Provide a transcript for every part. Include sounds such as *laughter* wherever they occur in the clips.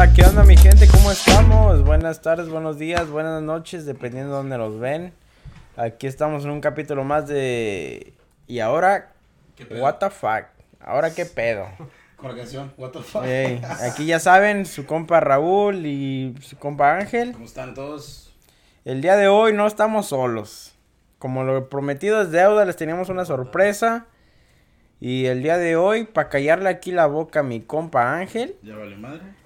onda? ¿Qué onda mi gente? ¿Cómo estamos? Buenas tardes, buenos días, buenas noches, dependiendo de dónde nos ven. Aquí estamos en un capítulo más de... ¿Y ahora? ¿Qué pedo? What the fuck? ¿Ahora qué pedo? *laughs* Con la canción, What the fuck. *laughs* Aquí ya saben, su compa Raúl y su compa Ángel. ¿Cómo están todos? El día de hoy no estamos solos. Como lo prometido es deuda, les teníamos una sorpresa. Y el día de hoy, para callarle aquí la boca a mi compa Ángel, Ya vale madre.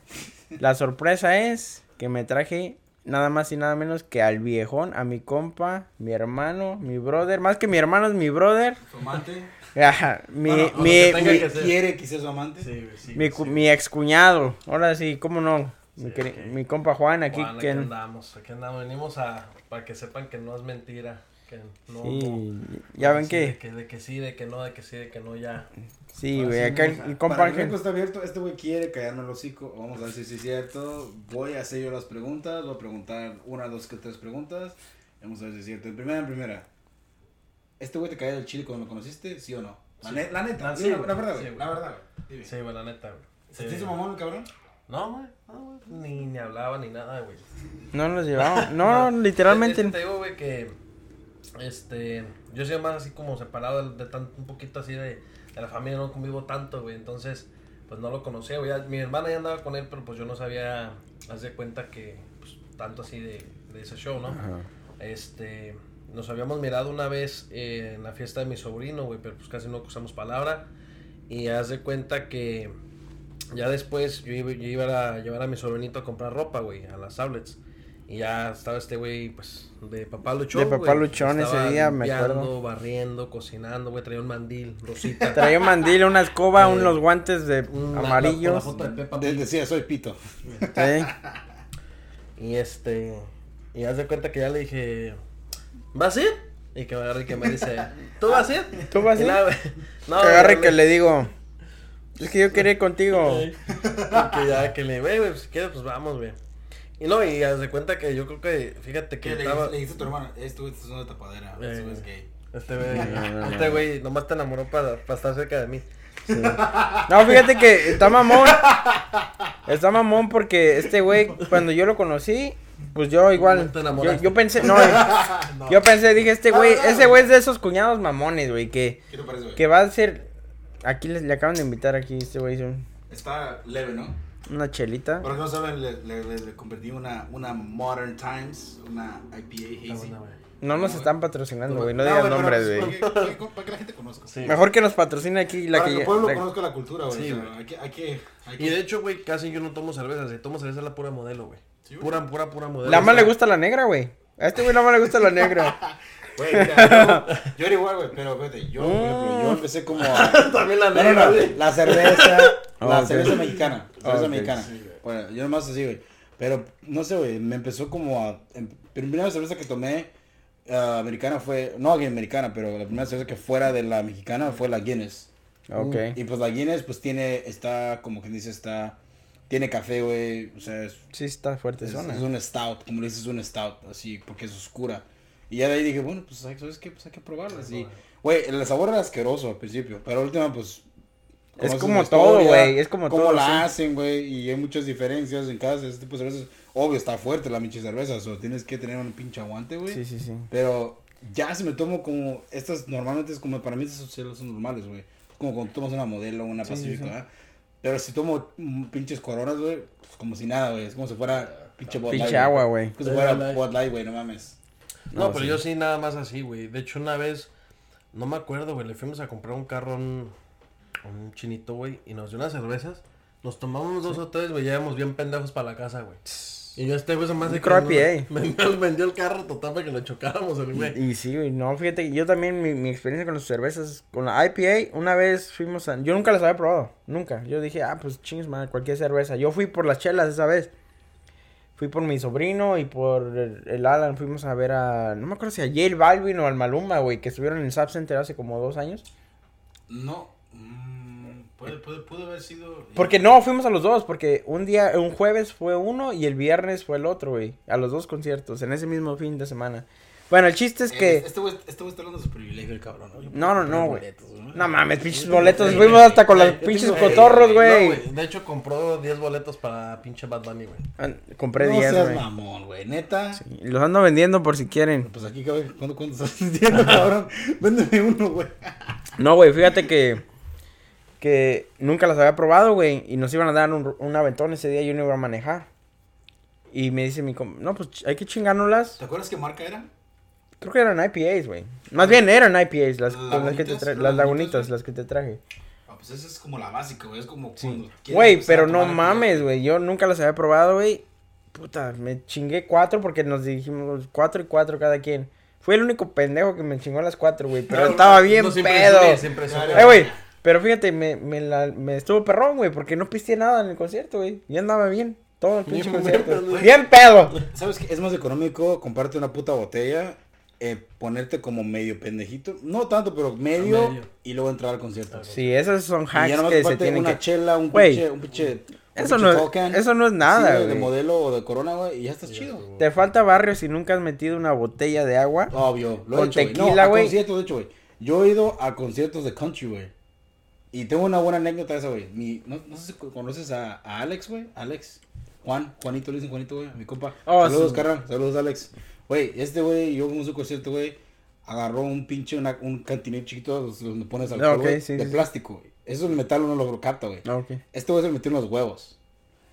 La sorpresa es que me traje nada más y nada menos que al viejón, a mi compa, mi hermano, mi brother. Más que mi hermano es mi brother. ¿Su amante? Ajá, mi, Bueno, mi, mi- que. ¿Quiere que sea su amante? Sí, mi, sí. mi excuñado. Ahora sí, cómo no. Mi, compa Juan aquí Juan, que... aquí andamos, aquí andamos. Venimos a, para que sepan que no es mentira. Que no, Sí, no- ya ven sí, que... De que, de que sí, de que no, de que sí, de que no, ya. Sí, güey, sí, acá el, compa Ángel. está abierto. Este güey quiere callarme el hocico. Vamos a ver si sí es cierto. Voy a hacer yo las preguntas. Voy a preguntar una, dos, tres preguntas. Vamos a ver si es cierto. En primera, en primera. ¿Este güey te caía del chile cuando lo conociste? ¿Sí o no? La, Sí. ne- la neta. Ah, sí, sí, la, la verdad, Sí, güey. güey. la verdad, güey. Sí, güey, la neta, güey. ¿Se te Sí. hizo mamón el cabrón? No, güey, no, güey, ni, ni hablaba ni nada, güey. No nos llevamos. *laughs* No, literalmente. Es que te digo, güey, que. Este. Yo soy más así como separado de, de tan, un poquito así de, de la familia, no convivo tanto, güey. Entonces, pues no lo conocía, güey. Mi hermana ya andaba con él, pero pues yo no sabía. Haz de cuenta que. Pues, tanto así de, de ese show, ¿no? Ajá. Este. Nos habíamos mirado una vez eh, en la fiesta de mi sobrino, güey, pero pues casi no usamos palabra. Y haz de cuenta que ya después yo iba, yo iba a llevar a mi sobrinito a comprar ropa, güey, a las outlets. Y ya estaba este güey, pues, de papá luchón. De papá luchón ese día, me acuerdo. barriendo, cocinando, güey, traía un mandil, rosita. *laughs* Traía un mandil, una escoba, Eh, unos guantes de una- la- amarillos. la foto de Pig. Decía, soy pito. Sí. Y este. Y haz de cuenta que ya le dije. ¿Vas a ir? Y que me agarra y que me dice. ¿Tú vas a ir? ¿Tú vas a ir? güey. *laughs* No, que agarre ya que le digo. Es que yo quería ir contigo. *laughs* Y que ya que le, güey, güey, si quieres, pues vamos, güey. Y no, y haz de cuenta que yo creo que, fíjate que ¿Qué le, estaba. le dijiste a tu hermana? Este güey es una tapadera. Eh, Este güey es gay. Este güey, *laughs* No, no, no. este güey nomás te enamoró para, para estar cerca de mí. Sí. *laughs* No, fíjate que está mamón. Está mamón porque este güey, cuando yo lo conocí, pues yo igual. ¿Te Yo, yo pensé, *laughs* no, yo pensé, dije, este güey, ese güey es de esos cuñados mamones, güey, que, ¿Qué te parece, güey? que va a ser. Aquí les, le acaban de invitar aquí, este güey, Está leve, ¿no? Una chelita. Que no saben, le, le, le, le convertí una, una Modern Times, una IPA hazy. No nos están patrocinando, güey, no pero, nombres, güey. Para, que- la gente conozca. Sí. Mejor que nos patrocine aquí la para que que el pueblo la- conozca la cultura, güey. Sí, o sea, hay que, hay que, hay Y que- de hecho, güey, casi yo no tomo cerveza. Si tomo cerveza es la pura modelo, güey. Sí. Pura, pura, pura modelo. La más O sea, le gusta la negra, güey. A este güey la más le gusta la negra. *laughs* Güey, mira, yo, *laughs* yo era igual, güey, pero espérate, yo, por ejemplo, yo Mm. empecé como *laughs* a... También la No, no, negra, no, güey. la cerveza, *laughs* la Ok. cerveza mexicana, cerveza Ok, mexicana. sí, bueno, yo nomás así, güey. Pero, no sé, güey, me empezó como a... em- primera cerveza que tomé ah, americana fue... No americana, pero la primera cerveza que fuera de la mexicana fue la Guinness. Ok. Y pues la Guinness, pues tiene, está, como que dice, está... Tiene café, güey, o sea, es, Sí, está fuerte es, zona. es un stout, como le dices, es un stout, así, porque es oscura. Y ya de ahí dije, bueno, pues, ¿sabes qué? Pues hay que probarla, así. Güey, el sabor era asqueroso al principio, pero última, pues... Es como todo, güey, es como cómo todo, la sí. hacen, güey, y hay muchas diferencias en cada este tipo de cervezas. Obvio, está fuerte la pinche cerveza, o tienes que tener un pinche aguante, güey. Sí, sí, sí. Pero ya si me tomo como, estas normalmente es como, para mí esas son son normales, güey. Como cuando tomas una modelo, una Sí, pacífica, sí. ¿verdad? Pero si tomo mm, pinches coronas, güey, pues como si nada, güey. Es como si fuera pinche Bud Pinche agua, güey. Como si fuera. Bud Light, güey, no mames. No, No, pero sí. yo sí nada más así, güey. De hecho, una vez, no me acuerdo, güey, le fuimos a comprar un carro a un, un chinito, güey, y nos dio unas cervezas. Nos tomamos dos o tres, güey, ya íbamos bien pendejos para la casa, güey. Y yo este güey se me hace eh. Me *laughs* vendió, el carro total para que lo chocáramos, el güey. Y sí, güey, no, fíjate, que yo también, mi, mi experiencia con las cervezas, con la IPA, una vez fuimos a, yo nunca las había probado, nunca, yo dije, ah, pues chingues, madre, cualquier cerveza, yo fui por las chelas esa vez, fui por mi sobrino y por el, Alan, fuimos a ver a, no me acuerdo si a J Balvin o al Maluma, güey, que estuvieron en el Zap Center hace como dos años, No, mm, puede, puede, pudo haber sido... porque no, fuimos a los dos, porque un día, un jueves fue uno y el viernes fue el otro, güey, a los dos conciertos, en ese mismo fin de semana. Bueno, el chiste es que. Este güey este güey está hablando de su privilegio, el cabrón. No, no, no, güey. No mames, pinches boletos. Fuimos hasta con los pinches tengo- cotorros, No, güey. De hecho, compró 10 boletos para pinche Bad Bunny, güey. Ah, Compré no 10, seas güey. mamón, güey. Neta. Y los ando vendiendo por si quieren. Pues aquí, cabrón, ¿cuánto, cuánto estás vendiendo, cabrón? Véndeme uno, güey. No, güey, fíjate que. Que nunca las había probado, güey. Y nos iban a dar un, un aventón ese día y yo no iba a manejar. Y me dice mi no, pues hay que chingárnoslas. ¿Te acuerdas qué marca era? Creo que eran IPAs, güey. Más bien eran IPAs, las, ¿Las con las que te lagunitas? tra- ¿Las lagunitas, que te traje. Ah, pues esa es como la básica, güey. Es como cuando quieres Güey, empezar a pero no tomar mames, güey. Yo nunca las había probado, güey. Puta, me chingué cuatro porque nos dijimos cuatro y cuatro cada quien. Fui el único pendejo que me chingó las cuatro, güey. Pero estaba bien No, siempre pedo. sube, siempre sube. Eh, güey. Pero fíjate, me, me, la, me estuvo perrón, güey, porque no pisteé nada en el concierto, güey. Y andaba bien. Todo el pinche Bien concierto. Bien pedo. ¿Sabes qué? Es más económico comprarte una puta botella, eh, ponerte como medio pendejito. No tanto, pero medio. medio. Y luego entrar al concierto. Sí, esos son Y ya hacks que se tienen una que... chela, un Güey, pinche, un pinche. un Eso pinche no, token. eso no es Sí, nada, de modelo o de corona, güey, y ya estás chido. Te falta barrio si nunca has metido una botella de agua. Obvio, lo he Con hecho, güey. tequila, no, a güey. conciertos, de hecho, güey. Yo he ido a conciertos de country, güey. Y tengo una buena anécdota de esa, güey. No, no sé si conoces a, a Alex, güey. Alex. Juan. Juanito, le dicen Juanito, güey. Mi compa. Oh, Saludos, sí. carnal. Saludos, Alex. Güey, este güey, yo a un concierto, güey. Agarró un pinche, una, un cantinero chiquito donde pones alcohol, Ok, güey, sí, de sí. plástico, güey. Eso el metal uno lo capta, güey. Ah. Este güey se metió en los huevos.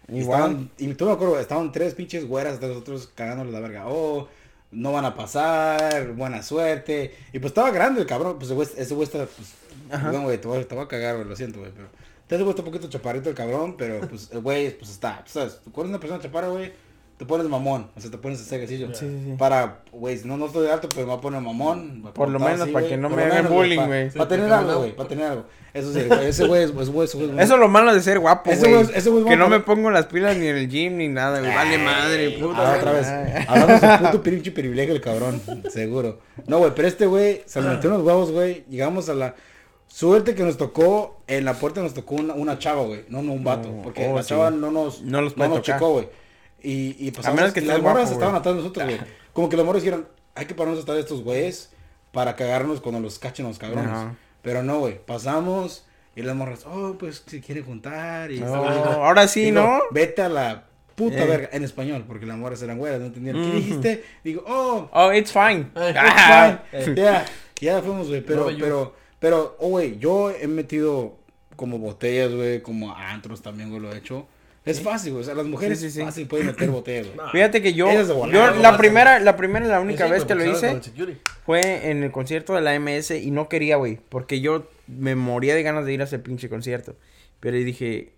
Y Igual. Estaban, y tú me acuerdo, estaban tres pinches güeras de nosotros cagándole la verga. Oh, no van a pasar, buena suerte. Y pues estaba grande el cabrón. Pues ese güey, está, pues, perdón, güey, te voy, te voy a cagar, güey, lo siento, güey. Pero ese güey está un poquito chaparrito el cabrón, pero pues el güey, pues está. Tú sabes, cuando eres una persona chaparra, güey, te pones mamón. O sea, te pones a hacer ejercicio. Sí, sí, sí. Para, güey, no, no estoy alto, pero me voy a poner mamón. Por lo menos, para que no Por me hagan bullying, güey. Para Sí, tener algo, no- güey, para tener algo. Eso sí, güey, ese güey, es- güey, ese güey. Eso es lo malo de ser guapo, Ese güey. güey- ese güey es Que no me pongo las pilas ni en el gym ni nada, güey. Vale madre, puta. Ah, otra vez. Hablando de su puto pinche privilegio el cabrón. Seguro. No, güey, pero este güey se metió unos huevos, güey. Llegamos a la. Suerte que nos tocó, en la puerta nos tocó una, una chava, güey. No, no un vato. No, porque oh, la sí. chava no nos, No los puede nos tocar. checó, güey. Y, y pasamos, menos que las morras estaban atrás de nosotros, güey. *laughs* Como que los morros dijeron, hay que pararnos atrás de estos güeyes para cagarnos cuando los cachen los cabrones. Ajá. Pero no, güey. Pasamos y las morras, oh, pues se quiere juntar. Y No, ahora sí, ¿no? Vete a la puta Eh. verga. En español, porque las morras eran güeras, no entendían. ¿Qué Ujú. dijiste? Digo, oh, Oh, it's fine. *laughs* *laughs* Eh, Ah. it's fine. Ya, ya fuimos, güey. Pero, No, pero, pero, oh, güey, yo he metido como botellas, güey, como antros también, güey, lo he hecho. Es fácil, güey. O sea, las mujeres Sí, sí, sí. fácil pueden meter *clears throat* güey. No. Fíjate que yo, yo la primera, la primera y la única Sí, vez que lo hice fue en el concierto de la MS y no quería, güey, porque yo me moría de ganas de ir a ese pinche concierto. Pero dije,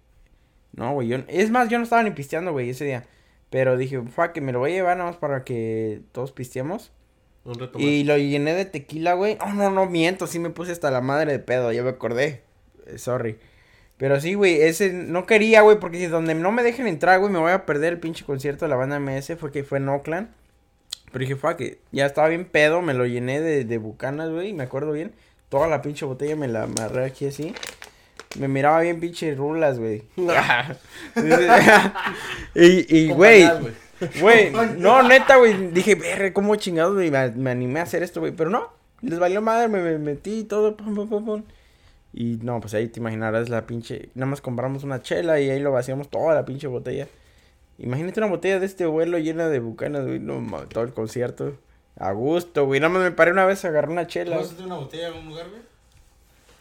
no, güey, yo, es más, yo no estaba ni pisteando, güey, ese día. Pero dije, fuck, que me lo voy a llevar nada más para que todos pisteemos. Un reto Y más. lo llené de tequila, güey. Oh, no, no, miento, sí me puse hasta la madre de pedo, ya me acordé. Eh, sorry. Pero sí, güey, ese no quería, güey, porque si donde no me dejen entrar, güey, me voy a perder el pinche concierto de la banda MS, fue que fue en Oakland. Pero dije, fuck, que ya estaba bien pedo, me lo llené de, de bucanas, güey, y me acuerdo bien. Toda la pinche botella me la amarré aquí así. Me miraba bien pinche rulas, güey. *laughs* y, güey, Güey, no, neta, güey. Dije, verga, ¿cómo chingados, güey? Me, me animé a hacer esto, güey. Pero no, les valió madre, me, me metí y todo. Pum, pum, pum, pum. Y no, pues ahí te imaginarás la pinche. Nada más compramos una chela y ahí lo vaciamos toda la pinche botella. Imagínate una botella de este vuelo llena de bucanas, güey. No, todo el concierto. A gusto, güey. Nada más me paré una vez a agarrar una chela. ¿Vas a una botella en algún lugar, güey?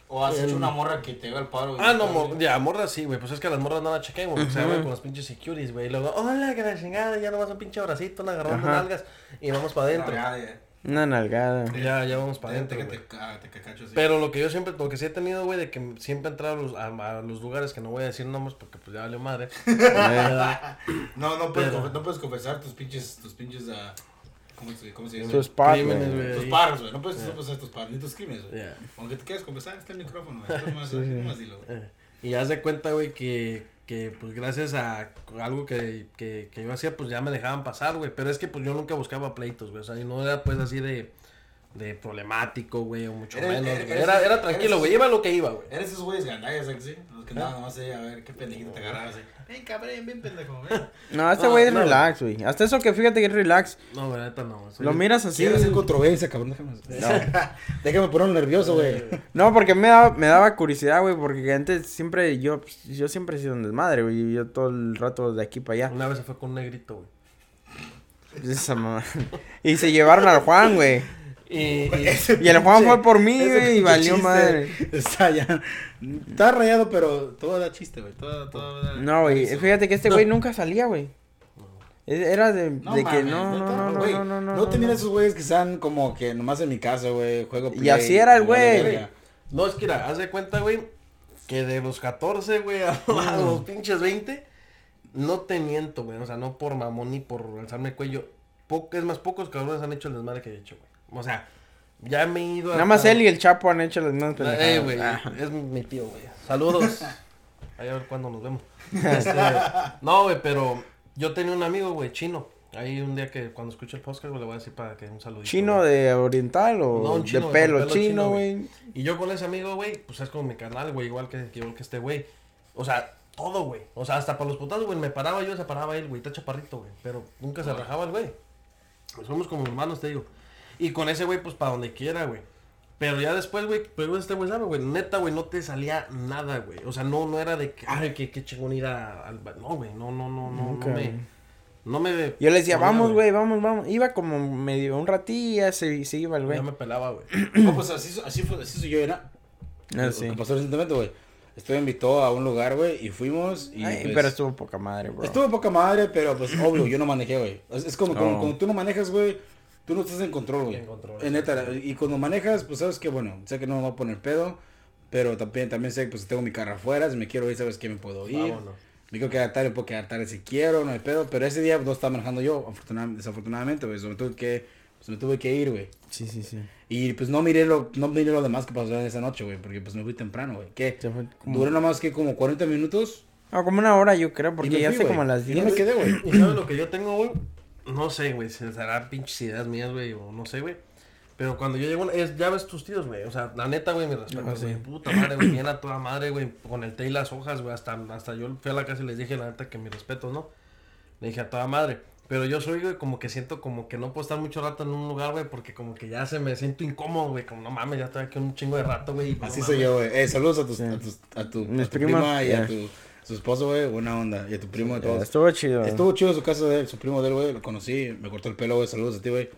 ¿O has hecho una morra que te haga el paro? Ah, no, mo- ya, morras sí, güey. Pues es que las morras no la chequen, güey. O sea, güey, con los pinches securities, güey. Y luego, hola, que la chingada, ya nomás un pinche abracito, una agarrando nalgas. Y vamos para adentro. Ya, ya. Una nalgada. Ya, ya vamos para Adentro así. Pero lo que yo siempre, lo que sí he tenido, güey, de que siempre he entrado a los, a, a los lugares que no voy a decir nombres porque pues ya vale madre. *laughs* *laughs* No, no puedes, Pero- no puedes confesar tus pinches, tus pinches, ah, ¿cómo se, cómo se dice? Tus Crímenes, güey. tus ahí. paros, güey. No puedes puedes hacer tus paros, ni tus crímenes, güey. Aunque te quieras confesar, está el micrófono, güey. *laughs* Sí, sí. dilo, güey. Eh, Y haz de cuenta, güey, que, que pues gracias a algo que, que, que yo hacía, pues ya me dejaban pasar, güey. Pero es que pues yo nunca buscaba pleitos, güey. O sea, y no era pues así de, de problemático, güey, o mucho Eres- menos. eres-. Era, era tranquilo, güey, iba lo que iba, güey. Eres esos güeyes gandallas, ¿sí? Los que nomás ahí a ver qué pendejito te agarrabas. así. Ven, cabrón, ven, pendejo, ven. No, este No, güey es no. relax, güey. Hasta eso que fíjate que es relax. No, güey, neta no. soy- Lo miras así. Quiero hacer controversia, cabrón, déjame. *laughs* déjame ponerlo nervioso, güey. No, porque me daba, me daba curiosidad, güey, porque antes siempre, yo, pues, yo siempre he sido un desmadre, güey, yo todo el rato de aquí para allá. Una vez se fue con un negrito, güey. Esa mamá. *laughs* Y se llevaron al Juan, güey. Y, y- Y el Juan fue por mí, güey, y valió chiste madre. *laughs* Está ya. Está rayado, pero todo da chiste, güey. Todo, todo da- No, güey, fíjate que este güey nunca salía, güey. E- Era de, No, de que no, no, no, no, güey, no, no, no. No te no. miras esos güeyes que están como que nomás en mi casa, güey, juego Y play, así era el güey. No, es que mira, haz de cuenta, güey, que de los 14, güey, a, *laughs* a los pinches 20, no te miento, güey, o sea, no por mamón ni por alzarme el cuello. Po- es más, pocos cabrones han hecho el desmadre que he hecho, güey. O sea, ya me he ido Nada más él y el Chapo han hecho las mismas Eh, güey, pendejadas. Ah. es mi tío, güey. Saludos. *laughs* Ahí a ver cuándo nos vemos. Este, no, güey, pero yo tenía un amigo, güey, chino. Ahí un día que cuando escuche el podcast, güey, le voy a decir para que un saludito. ¿Chino güey. de oriental o No, un de pelo, chino, chino, güey? Y yo con ese amigo, güey, pues es como mi canal, güey, igual que, igual que este güey. O sea, todo, güey. O sea, hasta para los putados, güey, me paraba yo, se paraba él, güey, está chaparrito, güey. Pero nunca se rajaba el güey. Pues somos como hermanos, te digo. Y con ese güey, pues para donde quiera, güey. Pero ya después, güey, pero este güey sabe, güey, neta, güey, no te salía nada, güey. O sea, no, no era de que, ay, qué, qué chingón ir a- al... ba-". No, güey, no, no, no, no, no me... No me... Yo le decía, vamos, güey, vamos, vamos. Iba como medio un ratillo se, se iba el güey. Ya me pelaba, güey. *clears throat* No, pues así, así, fue, así soy yo era. Ah, Lo sí. que pasó recientemente, güey. Estuve invitado a un lugar, güey, y fuimos. Y, Ay, pues, pero estuvo poca madre, bro. Estuvo poca madre, pero pues obvio, yo no manejé, güey. Es, es como, como cuando tú no manejas, güey, tú no estás en control, güey. En control, En neta, y cuando manejas, pues sabes que, bueno, sé que no me voy a poner pedo, pero también, también sé, pues tengo mi carro afuera, si me quiero ir, sabes que me puedo ir. Vámonos. Me quiero quedar tarde, puedo quedar tarde si quiero, no hay pedo, pero ese día no estaba manejando yo, afortunadamente, desafortunadamente, güey, me tuve que, pues me tuve que ir, güey. Sí, sí, sí. Y pues no miré lo, no miré lo demás que pasó en esa noche, güey, porque pues me fui temprano, güey. Que como... duró nada más que como 40 minutos. No, como una hora yo creo, y porque ya fui, hace güey. como a las Y 10. no me quedé, güey. ¿Y sabes lo que yo tengo, güey? No sé, güey, si serán pinches ideas mías, güey, o no sé, güey. Pero cuando yo llego, es, ya ves tus tíos, güey. O sea, la neta, güey, mi respeto, Ah, sí. güey. Puta madre, güey, bien a toda madre, güey. Con el té y las hojas, güey. Hasta, hasta yo fui a la casa y les dije, la neta, que mi respeto, ¿no? Le dije a toda madre. Pero yo soy, güey, como que siento como que no puedo estar mucho rato en un lugar, güey, porque como que ya se me siento incómodo, güey. Como no mames, ya estoy aquí un chingo de rato, güey. pues, Así no soy mames. yo, güey. Eh, saludos a, tus, Sí. a, tus, a tu, a tu prima y a tu su esposo, güey. Buena onda. Y a tu primo y Ya, todo. Estuvo chido. Estuvo chido su casa de él, su primo de él, güey. Lo conocí, me cortó el pelo, güey. Saludos a ti, güey.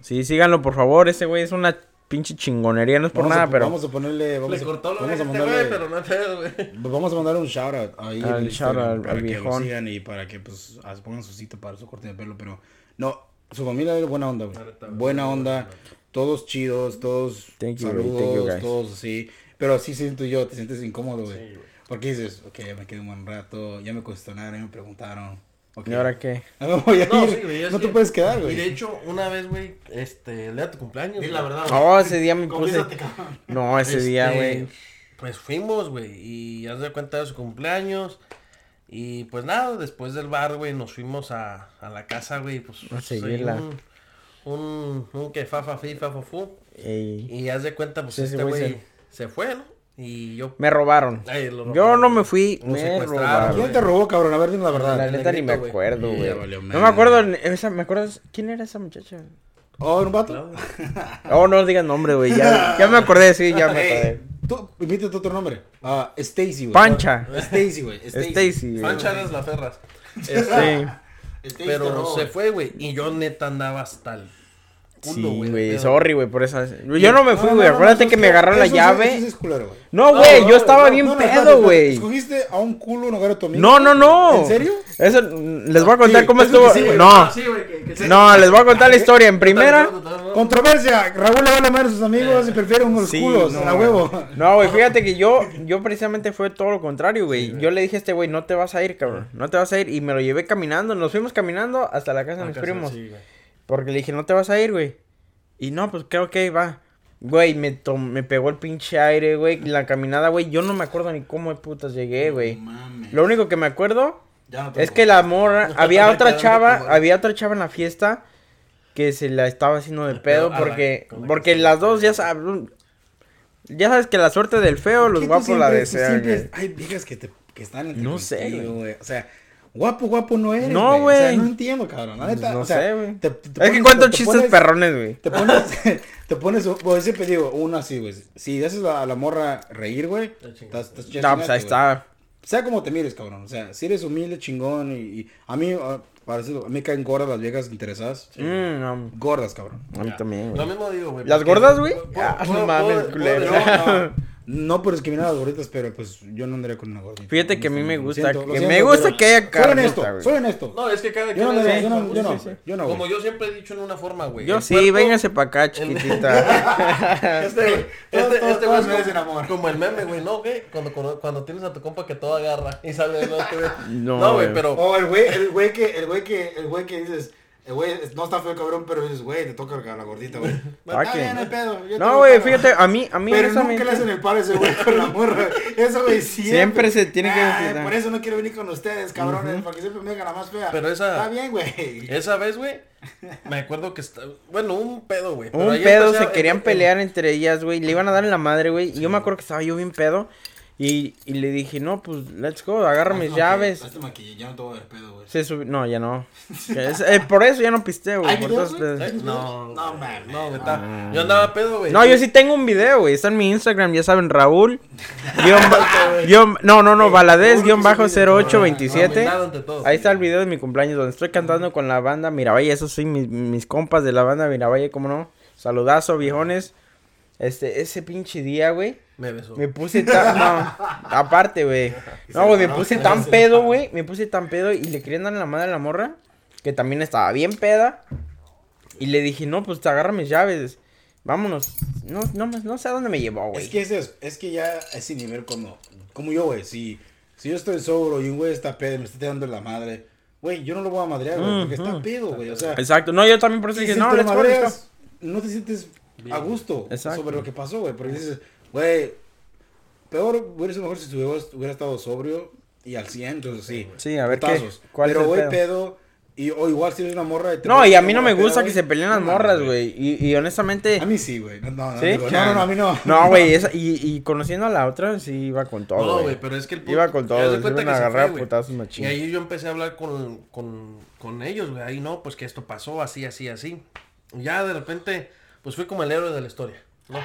Sí, síganlo, por favor. Ese güey es una pinche chingonería, no es por Vamos a- nada, pero... Vamos a ponerle. Vamos Le a, cortó lo vamos a este mandarle. güey, pero no te güey. *laughs* Vamos a mandar un shout out ahí Al el shout out al- para al que lo viejón. sigan y para que pues ah, pongan su cita para su corte de pelo, pero no, su familia es buena onda, güey. Buena onda, todos chidos, todos Thank you, saludos, thank you, guys. todos así, pero sí siento yo, te sientes incómodo, güey. Sí, güey. Porque dices, ok, ya me quedé un buen rato, ya me cuestionaron, ya me preguntaron. ¿Y ahora qué? *laughs* ya me voy a No, sí, güey, no te que- puedes quedar, Y de güey. hecho, una vez, güey, este, el día de tu cumpleaños. Di la güey. verdad. Oh, ese día me puse... No, ese día, Este, güey. Pues fuimos, güey, y haz de cuenta de su cumpleaños. Y pues nada, después del bar, güey, nos fuimos a, a la casa, güey, pues. A seguirla. Un, un, un que fa, fa, fi, fa, fa, fu. Ey, Y haz de cuenta, pues Sí, este güey güey se- se fue, ¿no? Y yo. Me robaron. Ay, Yo no me fui, Nos me robaron. ¿Quién te robó, cabrón? A ver, dime la verdad. La neta ni me acuerdo, güey. No me acuerdo, esa, me acuerdo, ¿quién era esa muchacha? Oh, un vato. Claro, *laughs* güey. Oh, no digas nombre, güey, ya, ya me acordé, sí, ya me acordé. Tú, invítate otro nombre. Ah, Stacy, güey. Pancha. Stacy, güey. Stacy, güey. Fancha eres la ferras. *laughs* Sí. Stacy te Pero se fue, güey. Y yo neta andaba hasta el culo, Sí, güey. sorry, güey, por esa... Yo no me fui, güey, no, no, acuérdate que me agarró la llave. eso sí es culero, güey. No, No, güey, no, yo estaba No, bien pedo, güey. ¿Escogiste a un culo en lugar de tu amigo? No, no, no. ¿En serio? Eso, les voy a contar Sí, cómo estuvo. sí, no, sí, güey, que- que sí. no, les voy a contar la historia. En primera... Controversia. Raúl le vale madre a sus amigos y prefiere unos Sí, culos. no, a huevo. No, güey, fíjate que yo, yo precisamente fue todo lo contrario, güey. yo le dije a este güey, no te vas a ir, cabrón. No te vas a ir. Y me lo llevé caminando. Nos fuimos caminando hasta la casa de mis primos. Porque le dije, no te vas a ir, güey. Y no, pues creo que va. Güey, me, to- me pegó el pinche aire, güey. La caminada, güey. Yo no me acuerdo ni cómo de putas llegué, güey. Mames. Lo único que me acuerdo no es que la morra, *laughs* había otra chava, como- había otra chava en la fiesta. que se la estaba haciendo de pedo pedo a la- porque, la porque las dos ya sabes, ya sabes que la suerte del feo, los ¿Qué tú guapos la siempre- desean. siempre-. Hay viejas que, te, que están entre No sé, güey. O sea, guapo, guapo no eres, No, O sea, güey. no entiendo, cabrón. Neta, No o sea, sé, güey. te- te Es que cuento te chistes pones- perrones, güey. Te pones, *laughs* te pones, pues siempre digo, uno así, güey. Si haces a la morra reír, güey, estás, estás No, pues ahí güey. está. Sea como te mires, cabrón. O sea, si eres humilde, chingón. Y, y a mí, para decirlo, a mí me caen gordas las viejas interesadas. Mm, no, Gordas, cabrón. a mí Ya. también, Lo güey. mismo digo, güey. ¿Las gordas, güey? Ah, no mames, culero. *laughs* No, por discriminar a las gorditas, pero pues yo no andaría con una gordita. Fíjate que a mí me gusta, siento, que lo me siento, gusta pero que haya Soy carnita, honesto, güey. soy honesto. No, es que cada Yo quien no, es- le- yo no, yo no, sí, sí. yo no, güey. Como yo siempre he dicho en una forma, güey. Yo sí, cuerpo- véngase para acá, *laughs* chiquitita. Este, este, este güey es como, como el meme, güey, ¿no, güey? Cuando, cuando, cuando tienes a tu compa que todo agarra y sale del otro, güey. No, No, güey, güey. pero... O el güey, el güey que, el güey que, el güey que dices, güey no está feo cabrón, pero dices, güey, te toca a la gordita, güey. *laughs* Ah, Está ¿qué? bien, no hay pedo. yo No, güey, fíjate, a mí, a mí Pero nunca honestamente- le hacen el paro a ese güey con la *laughs* morra. Eso, güey, siempre. Siempre se tiene que decir, Por ah. eso no quiero venir con ustedes, cabrones, porque siempre me digan la más fea. Pero esa- Está bien, güey. Esa vez, güey, me acuerdo que... está- Bueno, un pedo, güey. Un pedo, empecé se querían pelear entre ellas, güey. Le iban a dar en la madre, güey. Y yo me acuerdo que estaba yo bien pedo. Y, y le dije, no, pues, let's go, agarra mis llaves. Lástima que ya no te voy a ver pedo, güey. Se subió, no, ya no. *laughs* Es- eh, por eso ya no pisteo, güey. ¿Hay por. No, No, mames. No, güey, está- Yo andaba pedo, güey. No, yo sí tengo un video, güey. Está en mi Instagram, ya saben, Raúl. *laughs* guion guión- no, no, no, Valadez, guion bajo 0827. Nominado ante todos. Ahí está el video de mi cumpleaños donde estoy cantando con la banda Miravalle. Esos sí, mis, mis compas de la banda Miravalle, ¿cómo no? Saludazo, viejones. Este, ese pinche día, güey. Me besó. Me puse tan. No, aparte, güey. *laughs* No, güey, me puse tan pedo, güey. Me puse tan pedo y le querían dar en la madre a la morra. Que también estaba bien peda. Y le dije, no, pues te agarra mis llaves. Vámonos. No, no, no sé a dónde me llevó, güey. Es que ese es, es que ya a ese nivel como, como yo, güey, si, si yo estoy sobro y un güey está pedo y me está dando la madre, güey, yo no lo voy a madrear, güey, porque está pedo, güey, o sea, Exacto. No, yo también por eso dije, si no, let's go, let's go. madreas, no te sientes Bien. a gusto Exacto. sobre lo que pasó, güey, porque dices, güey, peor hubiera sido mejor si tu hubiera, hubiera estado sobrio y al 100, entonces sí. Sí, a ver qué. putazos. ¿Cuál Pero, es el güey, pedo? pedo, y, o igual si eres una morra y te No, y a mí no me gusta que se peleen las morras, güey. Y, y honestamente. A mí sí, güey, no, no, no, ¿Sí? digo, no, no, no, a mí no. No, güey, esa- y, y conociendo a la otra, sí iba con todo. No, güey. pero es que el Iba con todo, se iban a agarrar güey. putazos Y ahí yo empecé a hablar con, con, con ellos, güey. Ahí no, pues que esto pasó así, así, así. Y ya de repente, pues fui como el héroe de la historia. ¿no?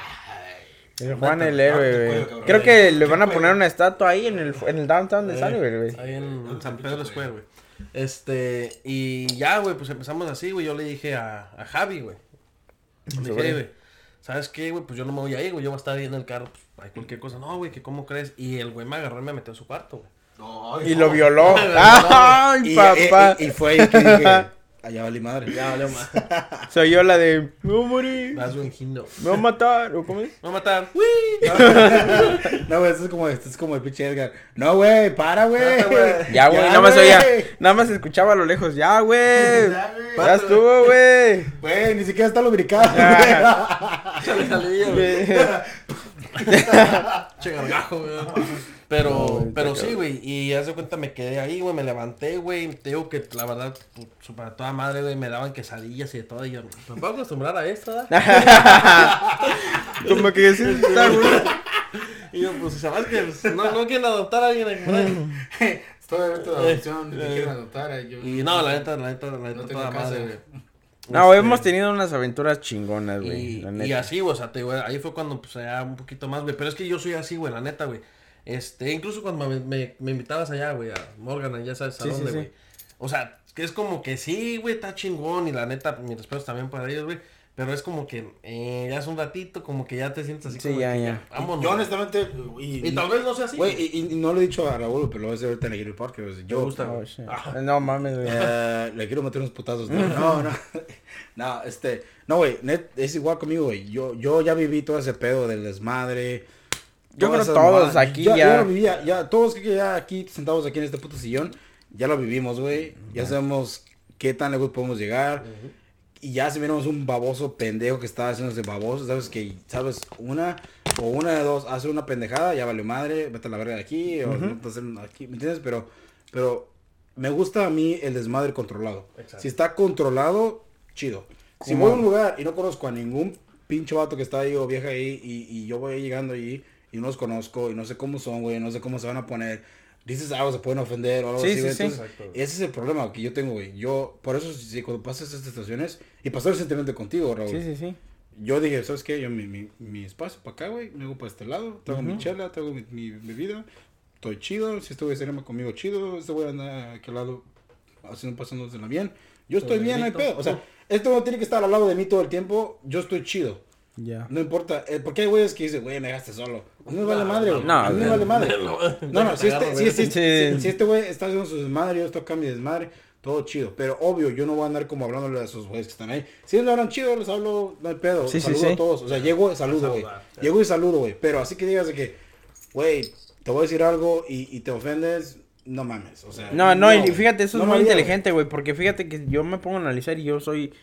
El Juan el ah, héroe, te güey. Creo que le van a poner una estatua ahí en el, en el downtown de Sunnyvale, güey. Ahí en, en San Pedro Square, güey. Este, y ya, güey, pues empezamos así, güey. Yo le dije a, a Javi, güey. Le dije, Sobre. "Ey, güey, ¿sabes qué, güey? Pues yo no me voy a ir, güey. Yo voy a estar ahí en el carro, pues, hay cualquier cosa. No, güey, que cómo crees. Y el güey me agarró y me metió a su cuarto, güey. No, Y lo violó. Ay, *laughs* ¡Ay, Y, papá! y, y fue ahí que dije, allá valí madre. Ya, valió más. *laughs* Soy yo la de. Me voy a morir. He knows. Me voy a matar. ¿O cómo es? Me va a matar. *laughs* No, güey, esto es como, esto es como el pinche Edgar. No, güey, para, güey. *laughs* Ya, güey. Nada más oía. Nada más escuchaba a lo lejos. Ya, güey. Ya, güey. Ya estuvo, güey. Güey, ni siquiera está lubricado, Ah. Échale salida, güey. Che gargajo, güey. Pero, No, güey, pero sí, güey. Y haz de cuenta, me quedé ahí, güey. Me levanté, güey. Te digo que la verdad, pues, su- para toda madre, güey, me daban quesadillas y de todo. Y yo, ¿me puedo acostumbrar a esto? *laughs* Como que sí, *laughs* está, güey. Y yo, pues, ¿sabes que pues, no, no quieren adoptar a alguien por ahí? *laughs* Estoy abierto de adopción, me quieren adoptar. eh, yo- Y no, la neta, la neta, la neta, No toda madre, güey. güey. No, Este, hemos tenido unas aventuras chingonas, güey. Y, la así, güey, o sea, te digo, ahí fue cuando, pues, ya un poquito más, güey. Pero es que yo soy así, güey, la neta, güey. Este, incluso cuando me, me, me invitabas allá, güey, a Morgan, ya sabes a Sí, dónde, sí. güey. O sea, que es como que sí, güey, está chingón. Y la neta, mis respetos también para ellos, güey. Pero es como que eh, ya es un ratito, como que ya te sientes así Sí, como ya, que ya. vámonos. Yo honestamente, y, Y tal vez no sea así. Güey, y, y no le he dicho a Raúl, pero lo voy a hacer ahorita en el Parque. pues, Yo, Me gusta, Oh. Ah. No mames, güey. Eh, le quiero meter unos putazos. No, no, no. *laughs* No, este. No, güey, net, es igual conmigo, güey. Yo, yo ya viví todo ese pedo del desmadre. Yo creo todos aquí ya. ya- lo viví, ya, ya, todos que ya aquí sentados aquí en este puto sillón, ya lo vivimos, güey. Ya sabemos qué tan lejos podemos llegar. Y ya si vemos un baboso pendejo que está haciéndose baboso, sabes que, sabes, una o una de dos, hace una pendejada, ya vale madre, vete a la verga de aquí, o te hacen aquí, ¿me entiendes? Pero, pero me gusta a mí el desmadre controlado. Exacto. Si está controlado, chido. Si voy a un lugar y no conozco a ningún pinche vato que está ahí o vieja ahí y, y yo voy llegando ahí y no los conozco y no sé cómo son, güey, no sé cómo se van a poner, dices algo, se pueden ofender o algo Sí, así, sí, güey. sí. Entonces, güey. ese es el problema que yo tengo, güey. Yo, por eso, si cuando pasas estas situaciones, y pasó recientemente contigo, Raúl, Sí, sí, sí. yo dije, ¿sabes qué? Yo mi, mi, mi espacio para acá, güey, me hago para este lado, tengo mi Ujú. chela, tengo mi, mi bebida, estoy chido, si este güey se llama conmigo chido, este güey anda aquí al lado haciendo, pasándosela bien, yo estoy bien, no hay pedo, o sea, este no tiene que estar al lado de mí todo el tiempo, yo estoy chido, Ya. no importa, eh, porque hay güeyes que dicen, güey, me dejaste solo, a mí me vale madre, güey, no, a mí me vale madre, no, no, si este, Agarro, si, güey. si- Sí. si- si este güey está haciendo su desmadre, yo estoy acá mi desmadre, todo chido. Pero obvio, yo no voy a andar como hablándole a esos güeyes que están ahí. Si ellos hablan chido, les hablo, no hay pedo. Sí, saludo sí. a todos. O sea, llego, saludo, güey. Llego y saludo, güey. Pero así que digas de que, güey, te voy a decir algo y, y te ofendes, no mames. O sea, No, no, y fíjate, eso No es muy haría, inteligente, güey, porque fíjate que yo me pongo a analizar y yo soy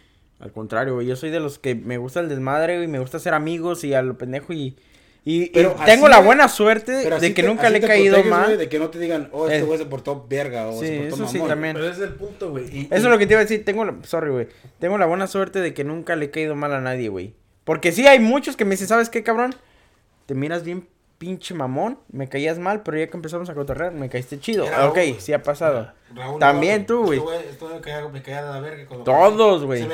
al contrario, güey, yo soy de los que me gusta el desmadre, güey, me gusta ser amigos y a lo pendejo y, y, y Pero tengo la buena suerte de que te- nunca le he caído mal. De que no te digan, oh, este Eh. güey se portó verga o Sí, se portó eso sí también. Pero ese es el punto, güey. y- Eso es y- lo que te iba a decir, tengo la, sorry, güey, tengo la buena suerte de que nunca le he caído mal a nadie, güey. Porque sí hay muchos que me dicen, ¿sabes qué, cabrón? Te miras bien pinche mamón, me caías mal, pero ya que empezamos a cotorrear, me caíste chido. Era ok, Raúl, sí ha pasado. Raúl, También tú, güey. Este güey, güey me caía, me caía de la verga. cuando- Todos, güey.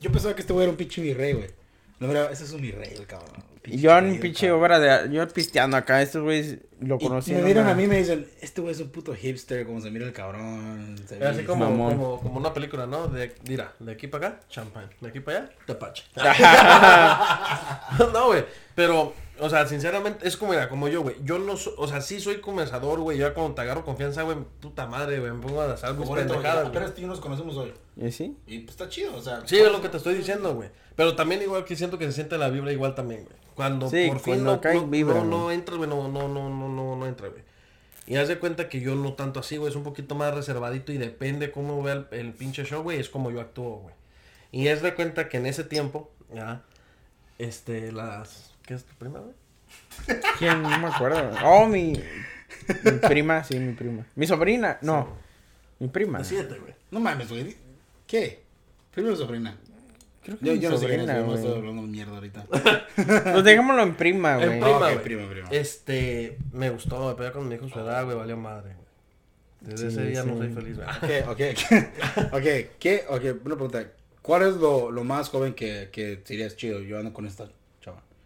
Yo pensaba que este güey era un pinche virrey, güey. No, mira, ese es un virrey, el cabrón. Y yo en pinche cabrón. obra de... Yo pisteando acá, estos güeyes lo Y conocí. me una- a mí y me dicen, este güey es un puto hipster, como se mira el cabrón. se así como, mamón. como, como una película, ¿no? De, mira, de aquí para acá, champán. De aquí para allá, tepache. *laughs* *laughs* no, güey. Pero, o sea, sinceramente, es como, mira, como yo, güey. Yo no soy, o sea, sí soy conversador, güey. Ya cuando te agarro confianza, güey, puta madre, güey. Me pongo a hacer mis pendejadas, güey. tú y nos conocemos hoy. ¿Y sí? Y pues está chido, o sea. Sí, es lo que te estoy diciendo, güey. Pero también igual que siento que se siente la vibra igual también, güey. Cuando Sí, por fin cuando no, cae no, vibra, no, güey. no entra, güey, no, no, no, no, no, no entra, güey. Y haz de cuenta que yo no tanto así, güey, es un poquito más reservadito y depende cómo vea el, el pinche show, güey, es como yo actúo, güey. Y haz de cuenta que en ese tiempo, ya, este, las... ¿Qué es tu prima, güey? ¿Quién? No me acuerdo. Oh, mi... Mi prima, sí, mi prima. Mi sobrina, no. Mi prima. Siete, güey. No mames, güey. ¿Qué? Primero sobrina. Creo que Yo, mi yo no sé quién es, sobrina, güey, no estoy hablando mierda ahorita. *laughs* Pues dejémoslo en prima, En güey. prima, ok, güey. prima, prima. Este, me gustó, güey, pero ya cuando me dijo su edad, güey, valió madre, güey. Desde Sí, ese día no soy feliz, güey. Ok, ok. *laughs* ok, ¿qué? Ok, una pregunta. ¿Cuál es lo, lo más joven que, que serías chido? Yo ando con esta.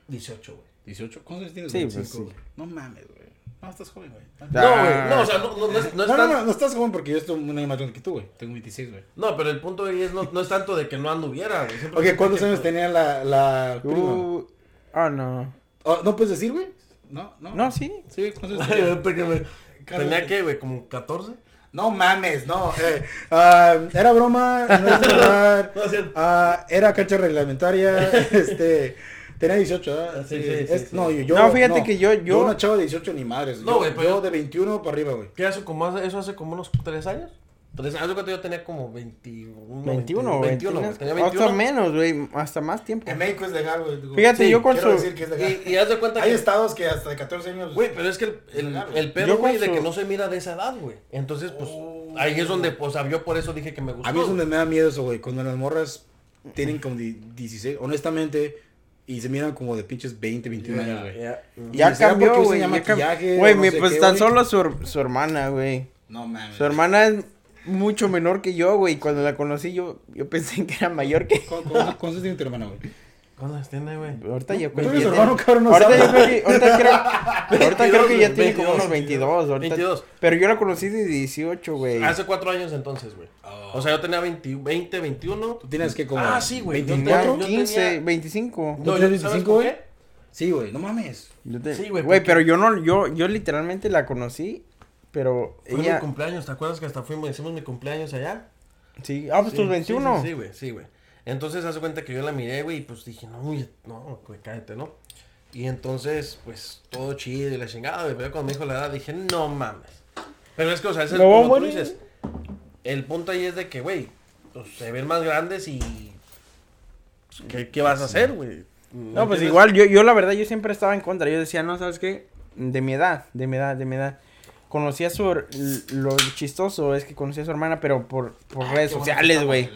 18, güey. ¿18? ¿Cuántos años tienes? Sí, güey? pues, Cinco. sí. No mames, güey. No, estás joven, güey. No, Ah. güey, no, o sea, no, no, no es, no No, es no, tan- no, no estás joven porque yo estoy un año más grande que tú, güey. Tengo 26, güey. No, pero el punto ahí es no, no es tanto de que no anduviera, güey. Siempre Ok, ¿cuántos años tenía la, la prima? Uh, ah, no. Oh, ¿No puedes decir, güey? No, no. No, sí. Sí, ¿cuántos años *laughs* tenía? Tenía que, güey, como 14. No mames, no. eh, ah, era broma, no es verdad. *laughs* No. Ah, era cancha reglamentaria. *laughs* este. Tenía 18, ¿verdad? Sí, sí, sí, Es- sí. No, yo, No, fíjate que yo- yo- una chava de 18 ni madres. No, yo, güey, pero- yo de 21 para arriba, güey. ¿Qué hace como eso hace como unos 3 años? Tres años, cuando yo tenía como 21. 21, 21, güey. Tenía 21. Hasta menos, güey. Hasta más tiempo. En México es legal, güey. Fíjate, Sí, yo con quiero su... decir que es legal. Y, y haz de cuenta Hay que. estados que hasta de 14 años. Güey, pero es que el, el, legal, el pedo, Yo güey, con de su- que no se mira de esa edad, güey. Entonces, pues, ahí es donde, o sea, yo por eso dije que me gustó. A mí es donde me da miedo eso, güey. Cuando las morras tienen como di- 16, honestamente, y se miran como de pinches 20, 21 años, güey. Ya, Ya cambió, güey. Güey, no pues qué, tan solo su, su hermana, güey. No mames. Su hermana es mucho menor que yo, güey. Cuando la conocí, yo, yo pensé que era mayor que... ¿Cu- cu- ¿Cuántos años tiene tu hermana, güey? ¿Cuántas tiene, güey? Ahorita yo Tú creo eres que... su hermano, cabrón, no Ahorita yo sabes. creo que... Ahorita creo, *laughs* ahorita creo que ya 22, tiene como 22, unos 22. Ahorita, 22. Pero yo la conocí de 18, güey. Hace cuatro años entonces, güey. Oh. O sea, yo tenía 20, 20 21. Tú tienes que como... Ah, sí, güey. Yo Tenía tenía- yo 15, tenía- 25. ¿Tú No, yo- ¿sabes 25, por güey? Sí, güey, no mames. Yo te- Sí, güey, Güey, porque- pero yo no... Yo, yo literalmente la conocí, pero Fue mi ella... cumpleaños, ¿te acuerdas que hasta fuimos, hicimos mi cumpleaños allá? Sí. Ah, pues Sí, tus sí, 21. Sí, sí, güey, sí, güey. Entonces, hace cuenta que yo la miré, güey, y pues dije, no, güey, no, güey, cállate, ¿no? Y entonces, pues, todo chido y la chingada, güey. Pero cuando me dijo la edad, dije, no mames. Pero es que, o sea, ese es a como tú dices. El punto ahí es de que, güey, pues, se ven más grandes y... pues, ¿Qué, qué vas a hacer, güey? No, pues igual, yo, yo la verdad, yo siempre estaba en contra. Yo decía, no, ¿sabes qué? De mi edad, de mi edad, de mi edad. Conocí a su... Lo chistoso es que conocí a su hermana, pero por, por redes sociales, güey.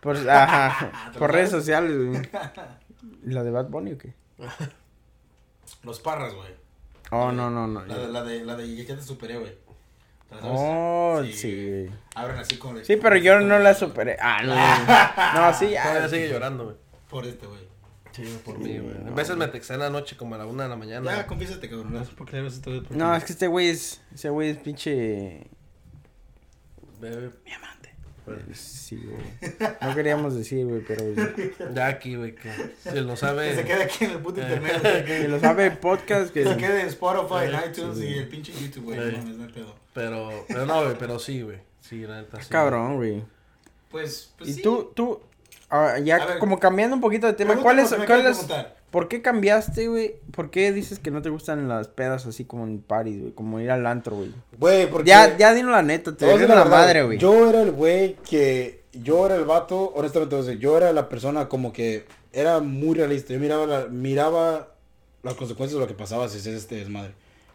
Por, ajá, *laughs* por redes sociales, güey. *laughs* ¿La de Bad Bunny o qué? *laughs* Los parras, güey. Oh, no, no, no. La, de- la de, la de Ya te superé, güey. Oh, sí. Abren así con Sí, pero yo no la superé. Ah, no. No, sí, Todavía sigue llorando, güey. Por este, güey. Sí, por mí, güey. A veces me texté en la noche como a la una de la mañana. Ya, confiésate, cabrón. No sé por qué. No, es que este güey es. Ese güey es pinche. Bebé, Mi amante. Sí, güey. No queríamos decir, güey, pero. *laughs* Ya aquí, güey, que si él no Que sabe. se quede aquí en el puto internet. *laughs* güey. Que lo sabe el podcast, que. Se quede en Spotify, en Eh, iTunes sí. y el pinche YouTube, güey. Eh. No mames, no hay pedo. Pero, pero no, güey, pero sí, güey. Sí, la neta sí. Cabrón, güey. Pues, pues Y sí. tú, tú. ah, ya como cambiando un poquito de tema, ¿cuál es, lo cuál es, preguntar. ¿Por qué cambiaste, güey? ¿Por qué dices que no te gustan las pedas así como en París, güey? Como ir al antro, güey. Güey, porque... Ya, ya dino la neta, te decir la, la madre, güey. Yo era el güey que. Yo era el vato, honestamente, te voy a decir, yo era la persona como que era muy realista. Yo miraba, la- miraba las consecuencias de lo que pasaba si hacías este desmadre.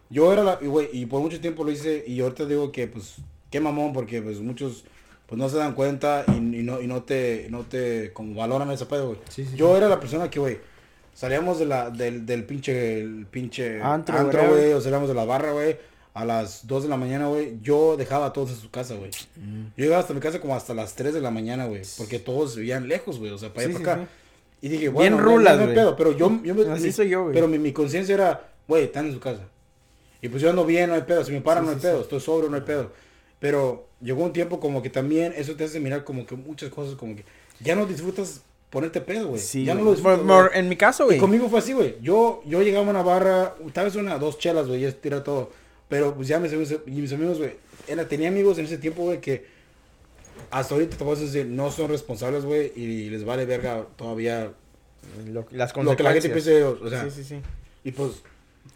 Yo era la. y, Güey, y por mucho tiempo lo hice. Y ahorita digo que, pues, qué mamón, porque pues muchos. Pues no se dan cuenta y, y no, y no te, no te como valoran ese pedo, güey. Sí, sí, yo era la persona que, güey, salíamos de la, del, del pinche, el pinche Antro, antro, güey. o salíamos de la barra, güey, a las 2 de la mañana, güey, yo dejaba a todos en su casa, güey. Mm. Yo llegaba hasta mi casa como hasta las 3 de la mañana, güey, porque todos vivían lejos, güey, o sea, para allá Sí, para sí, acá. sí. Y dije, Bien bueno, no- rulas, no, güey. pedo, pero yo, yo me- Así mi- soy yo, güey. Pero mi, mi conciencia era, güey, están en su casa. Y pues yo ando bien, no hay pedo, si me paran no hay pedo, estoy sobrio, no hay pedo. Pero llegó un tiempo como que también eso te hace mirar como que muchas cosas como que ya no disfrutas ponerte pedo, güey. Sí, ya no lo por- en mi caso, güey. conmigo fue así, güey. Yo, yo llegaba a una barra, tal vez una, dos chelas, güey, ya tira todo. Pero pues ya mis mis amigos, güey, tenía amigos en ese tiempo, güey, que hasta ahorita te a decir, no son responsables, güey, y les vale verga todavía Lo, las lo que la gente consecuencias. piense de ellos. O sea, sí, sí, sí. y pues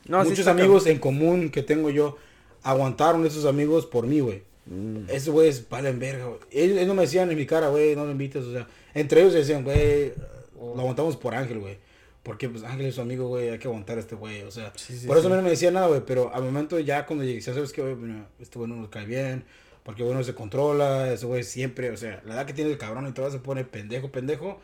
No, sí muchos está amigos en común que tengo yo aguantaron esos amigos por mí, güey. Mm. Esos güeyes valen verga, güey. Ellos, ellos no me decían en mi cara, güey, no me invites, o sea, entre ellos decían, güey, lo aguantamos por Ángel, güey. Porque pues Ángel es su amigo, güey, hay que aguantar a este güey, o sea. Sí, sí, por eso sí. no me decía nada, güey, pero al momento ya cuando llegué, ya sabes que, güey, bueno, este güey no nos cae bien, porque güey no se controla, ese güey siempre, o sea, la edad que tiene el cabrón y todo se pone pendejo, pendejo.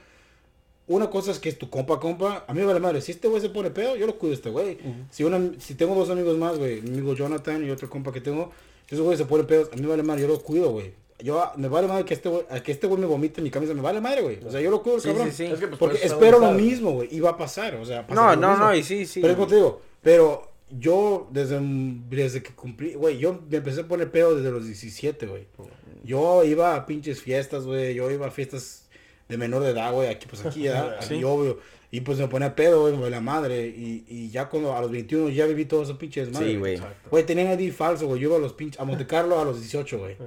Una cosa es que es tu compa, compa. A mí me vale madre. Si este güey se pone pedo, yo lo cuido a este güey. si, una, si tengo dos amigos más, güey, mi amigo Jonathan y otro compa que tengo, si ese güey se pone pedo, a mí me vale madre, yo lo cuido, güey. Yo, me vale madre que este güey, que este güey me vomite en mi camisa, me vale madre, güey. O sea, yo lo cuido, Sí, cabrón. sí, sí. Es que, pues, por Porque espero lo mismo, güey. Y va a pasar, o sea, No, no, mismo. no, y sí, sí. Pero es como te digo, pero yo desde, desde que cumplí, güey, yo me empecé a poner pedo desde los 17, güey. Yo iba a pinches fiestas, güey, yo iba a fiestas de menor de edad, güey, aquí, pues aquí, *laughs* ya, Sí. aquí, obvio. Y pues me ponía pedo, güey, me la madre. Y, y ya cuando a los 21 ya viví todos esos pinches madre. Sí, güey. Güey, tenían ID falso, güey. Yo iba a los pinches, a Monte Carlo a los 18, güey.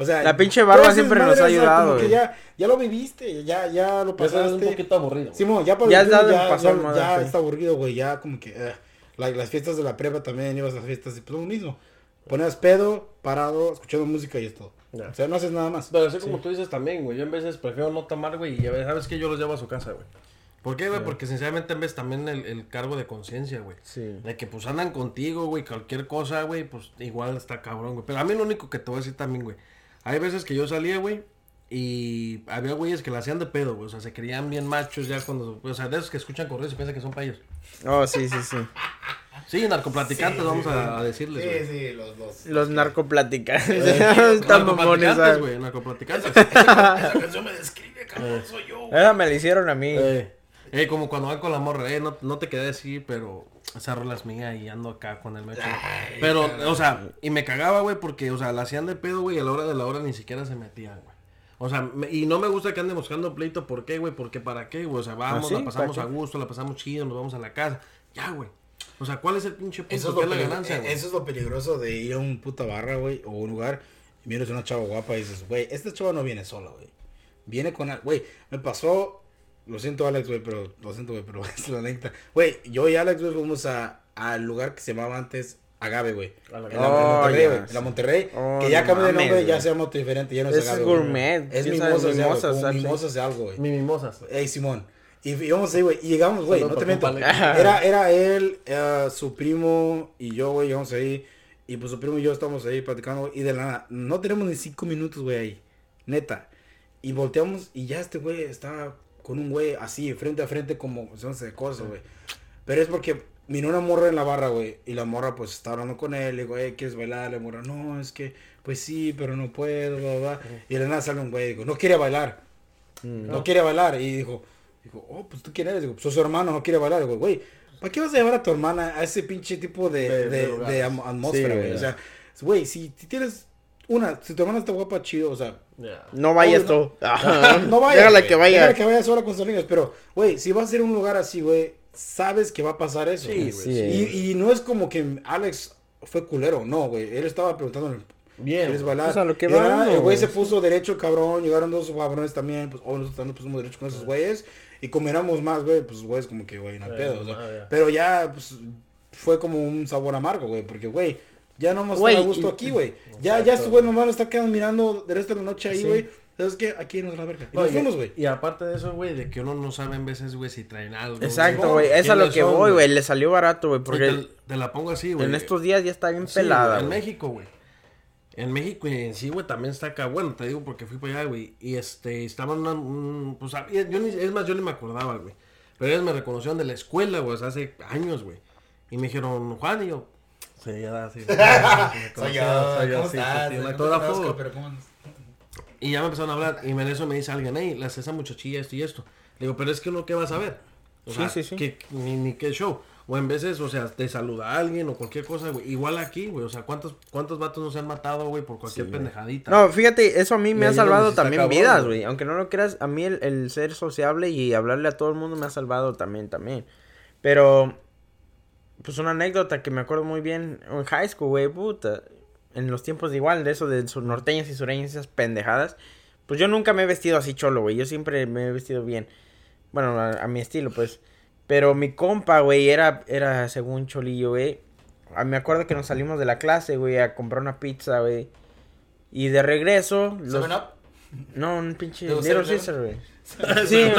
O sea, La pinche barba siempre nos ha o sea, ayudado, como que ya, ya lo viviste, ya, ya lo es pasaste. un poquito aburrido. Simón, ya para Ya el has dado ya, el paso ya, ya sí. está aburrido, güey. Ya como que eh, la- las fiestas de la prepa también, ibas a las fiestas y pues lo mismo. Ponías pedo, parado, escuchando música y es todo. Ya. O sea, no haces nada más. Pero así como tú dices también, güey. Yo en veces prefiero no tomar, güey. Y a veces, sabes que yo los llevo a su casa, güey. ¿Por qué, güey? Porque sinceramente en vez también el, el cargo de conciencia, güey. Sí. De que pues andan contigo, güey, cualquier cosa, güey, pues igual está cabrón, güey. Pero a mí lo único que te voy a decir también, güey. Hay veces que yo salía, güey, y había güeyes que la hacían de pedo, güey. O sea, se creían bien machos ya cuando... O sea, de esos que escuchan correos y piensan que son ellos. Oh, sí, sí, sí. Sí, narcoplaticantes, vamos a, a decirles, güey. sí, los dos. Los narcoplaticantes. *laughs* Están mamones, Narcoplaticantes, güey, narcoplaticantes. *laughs* Esa canción me describe, cabrón, soy yo. Esa me la hicieron a mí. Eh, eh, como cuando van con la morra, eh, no, no te quedé así, pero esa rola es mía y ando acá con el mecho. Pero, o sea, y me cagaba, güey, porque, o sea, la hacían de pedo, güey, y a la hora de la hora ni siquiera se metían, güey. O sea, me- y no me gusta que anden buscando pleito, ¿por qué, güey? Porque para qué, güey. O sea, vamos, ¿Ah, sí? la pasamos ¿Para a gusto, la pasamos chido, nos vamos a la casa. Ya, güey. O sea, ¿cuál es el pinche punto? Eso es, ¿Qué lo es la peli- ganancia, eh, güey? eso es lo peligroso de ir a un puta barra, güey, o un lugar y miras a una chava guapa y dices, güey, esta chava no viene sola, güey. Viene con... Güey, me pasó... Lo siento, Alex, güey, pero... Lo siento, güey, pero *laughs* es la neta. Güey, yo y Alex, güey, fuimos a, al lugar que se llamaba antes Agave, güey. La En la, Oh, Monterrey, güey. En la Monterrey. Oh, que ya no cambió de nombre, ya se llama otro diferente. Ya no es es Agave, güey. gourmet, Es mimosas, como ¿sabes? mimosas de algo, güey. Mi mimosas. Ey, Simón. Y íbamos ahí, güey. Y llegamos, güey. No te miento. Era, era él, eh, su primo y yo, güey. Llegamos ahí. Y pues su primo y yo estábamos ahí platicando, güey. Y de la nada, no tenemos ni cinco minutos, güey, ahí. Neta. Y volteamos y ya este güey estaba con un güey así, frente a frente, como no sé de cosas, güey. Pero es porque vino una morra en la barra, güey. Y la morra, pues, está hablando con él. Le digo, hey, ¿quieres bailar? La morra, no, es que, pues sí, pero no puedo, bla, bla. Y de nada sale un güey, digo, no quiere bailar. No quiere bailar. Y dijo, dijo, oh, pues tú quién eres. Digo, pues su hermano, no quiere bailar. Digo, güey, ¿para qué vas a llevar a tu hermana a ese pinche tipo de, De- de de, atmósfera, güey? o sea, güey, si, si tienes una, si tu hermana está guapa, chido, o sea, No vayas tú. *laughs* no vayas. Déjala güey. que vaya. Déjala que vaya sola con sus amigos. Pero, güey, si vas a ir a un lugar así, güey, sabes que va a pasar eso. Sí, güey. güey, sí. Y, y no es como que Alex fue culero, no, güey. Él estaba preguntando. Bien. ¿Quieres bailar? Pues a lo que nada, vamos. El güey se puso derecho, cabrón. Llegaron dos cabrones también. Pues, oh, nosotros también pusimos derecho con esos güeyes. Y como éramos más, güey, pues, güeyes, como que, güey, no hay Eh, pedo. o sea, ah, pero ya, pues, fue como un sabor amargo, güey. Porque, güey, ya no vamos a estar a gusto y- aquí, güey. Ya, ya güey nomás lo está quedando mirando de resto de la noche ahí, Sí. güey. ¿Sabes qué? Aquí nos la verga. Y nos Oye, fuimos, güey. Y aparte de eso, güey, de que uno no sabe en veces, güey, si traen algo. Exacto, güey. Es a lo ¿quiénes que son, voy, güey? Le salió barato, güey. Porque te, te la pongo así, güey. en estos días ya está bien Sí, pelada. en. México, güey. En México y en sí, güey, también está acá. Bueno, te digo porque fui para allá, güey. Y este, estaban una, un- pues, yo ni, es más, yo ni me acordaba, güey. Pero ellos me reconocieron de la escuela, güey, hace años, güey. Y me dijeron, Juan, y yo, sí, ya, sí. soy *laughs* yo, sí, sí, sí, un autógrafo. Y ya me empezaron a hablar. Y en eso me dice alguien, hey, las esa muchachilla, esto y esto. Le digo, pero es que uno, ¿qué vas a ver? O Sí, sea, sí, sí. que- ni, ni qué show. O en veces, o sea, te saluda alguien o cualquier cosa, güey. Igual aquí, güey. O sea, ¿cuántos, cuántos vatos nos han matado, güey, por cualquier pendejadita? No, fíjate, eso a mí me Y ha salvado sí también vidas, güey. güey. Aunque no lo creas, a mí el, el ser sociable y hablarle a todo el mundo me ha salvado también, también. Pero, pues una anécdota que me acuerdo muy bien en high school, güey, puta. En los tiempos de igual, de eso de sus norteñas y sureñas, esas pendejadas. Pues yo nunca me he vestido así cholo, güey. Yo siempre me he vestido bien. Bueno, a, a mi estilo, pues. Pero mi compa, güey, era, era según cholillo, güey. Me acuerdo que nos salimos de la clase, güey, a comprar una pizza, güey. Y de regreso... los-. No, un pinche ¿De los Little 7-Eleven? Caesar, güey. *laughs* Sí, el-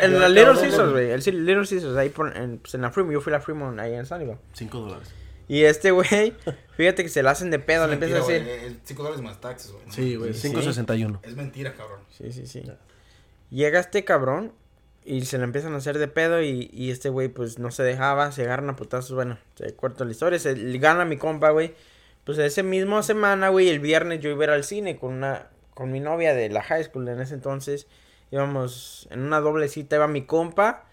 el Little no. güey. El Little Caesars, ahí por, en, pues en la Fremont. Yo fui a la Fremont ahí en Sunnyvale. Cinco dólares. Y este güey, *laughs* fíjate que se la hacen de pedo, le empieza a decir... 5 dólares más taxes, güey. Sí, güey. Sí. 5.61. Es mentira, cabrón. Sí, sí, sí. Llega este cabrón y se le empiezan a hacer de pedo y, y este güey pues no se dejaba, se agarran a putazos, bueno, se corta la historia, se gana mi compa, güey. Pues ese mismo semana, güey, el viernes yo iba a ir al cine con una, con mi novia de la high school en ese entonces. Íbamos en una doble cita, iba mi compa,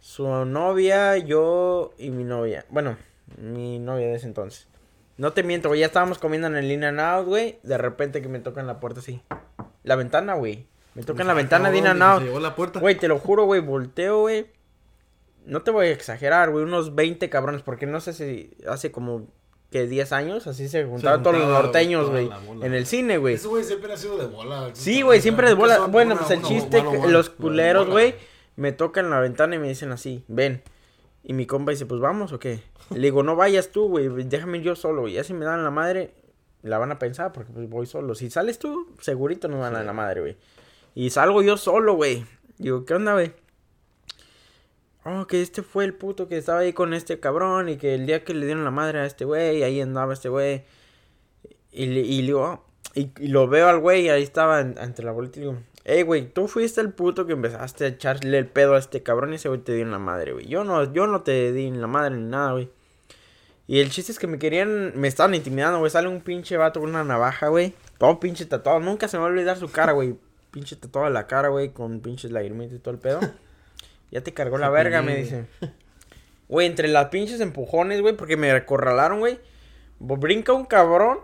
su novia, yo y mi novia. Bueno, mi novia de ese entonces. No te miento, güey, ya estábamos comiendo en el In and Out, güey. De repente que me tocan la puerta así. La ventana, güey. Me tocan la ventana de In and Out. llegó la puerta. Güey, te lo juro, güey, volteo, güey. No te voy a exagerar, güey, unos 20 cabrones, porque no sé si hace como que 10 años, así se juntaban todos los norteños, güey, en el cine, güey. Ese güey siempre ha sido de bola. Sí, güey, siempre de bola. Bueno, pues el chiste, los culeros, güey, me tocan la ventana y me dicen así, ven. Y mi compa dice, pues vamos o qué. Le digo, no vayas tú, güey, déjame ir yo solo. güey. Ya si me dan la madre, la van a pensar porque pues voy solo. Si sales tú, segurito nos van a la madre, güey. Y salgo yo solo, güey. Digo, ¿qué onda, güey? Oh, que este fue el puto que estaba ahí con este cabrón y que el día que le dieron la madre a este güey, ahí andaba este güey. Y, y, digo, y, lo veo al güey, ahí estaba en- ante la bolita y digo, hey, güey, tú fuiste el puto que empezaste a echarle el pedo a este cabrón y ese güey te dio en la madre, güey. Yo no, yo no te di la madre ni nada, güey. Y el chiste es que me querían, me estaban intimidando, güey. Sale un pinche vato con una navaja, güey. Todo pinche tatuado. Nunca se me va a olvidar su cara, güey. Pinche tatuado en la cara, güey, con pinches lagrimitas y todo el pedo. *laughs* Ya te cargó la verga, me dice. *laughs* Güey, entre las pinches empujones, güey, porque me acorralaron, güey. Brinca un cabrón.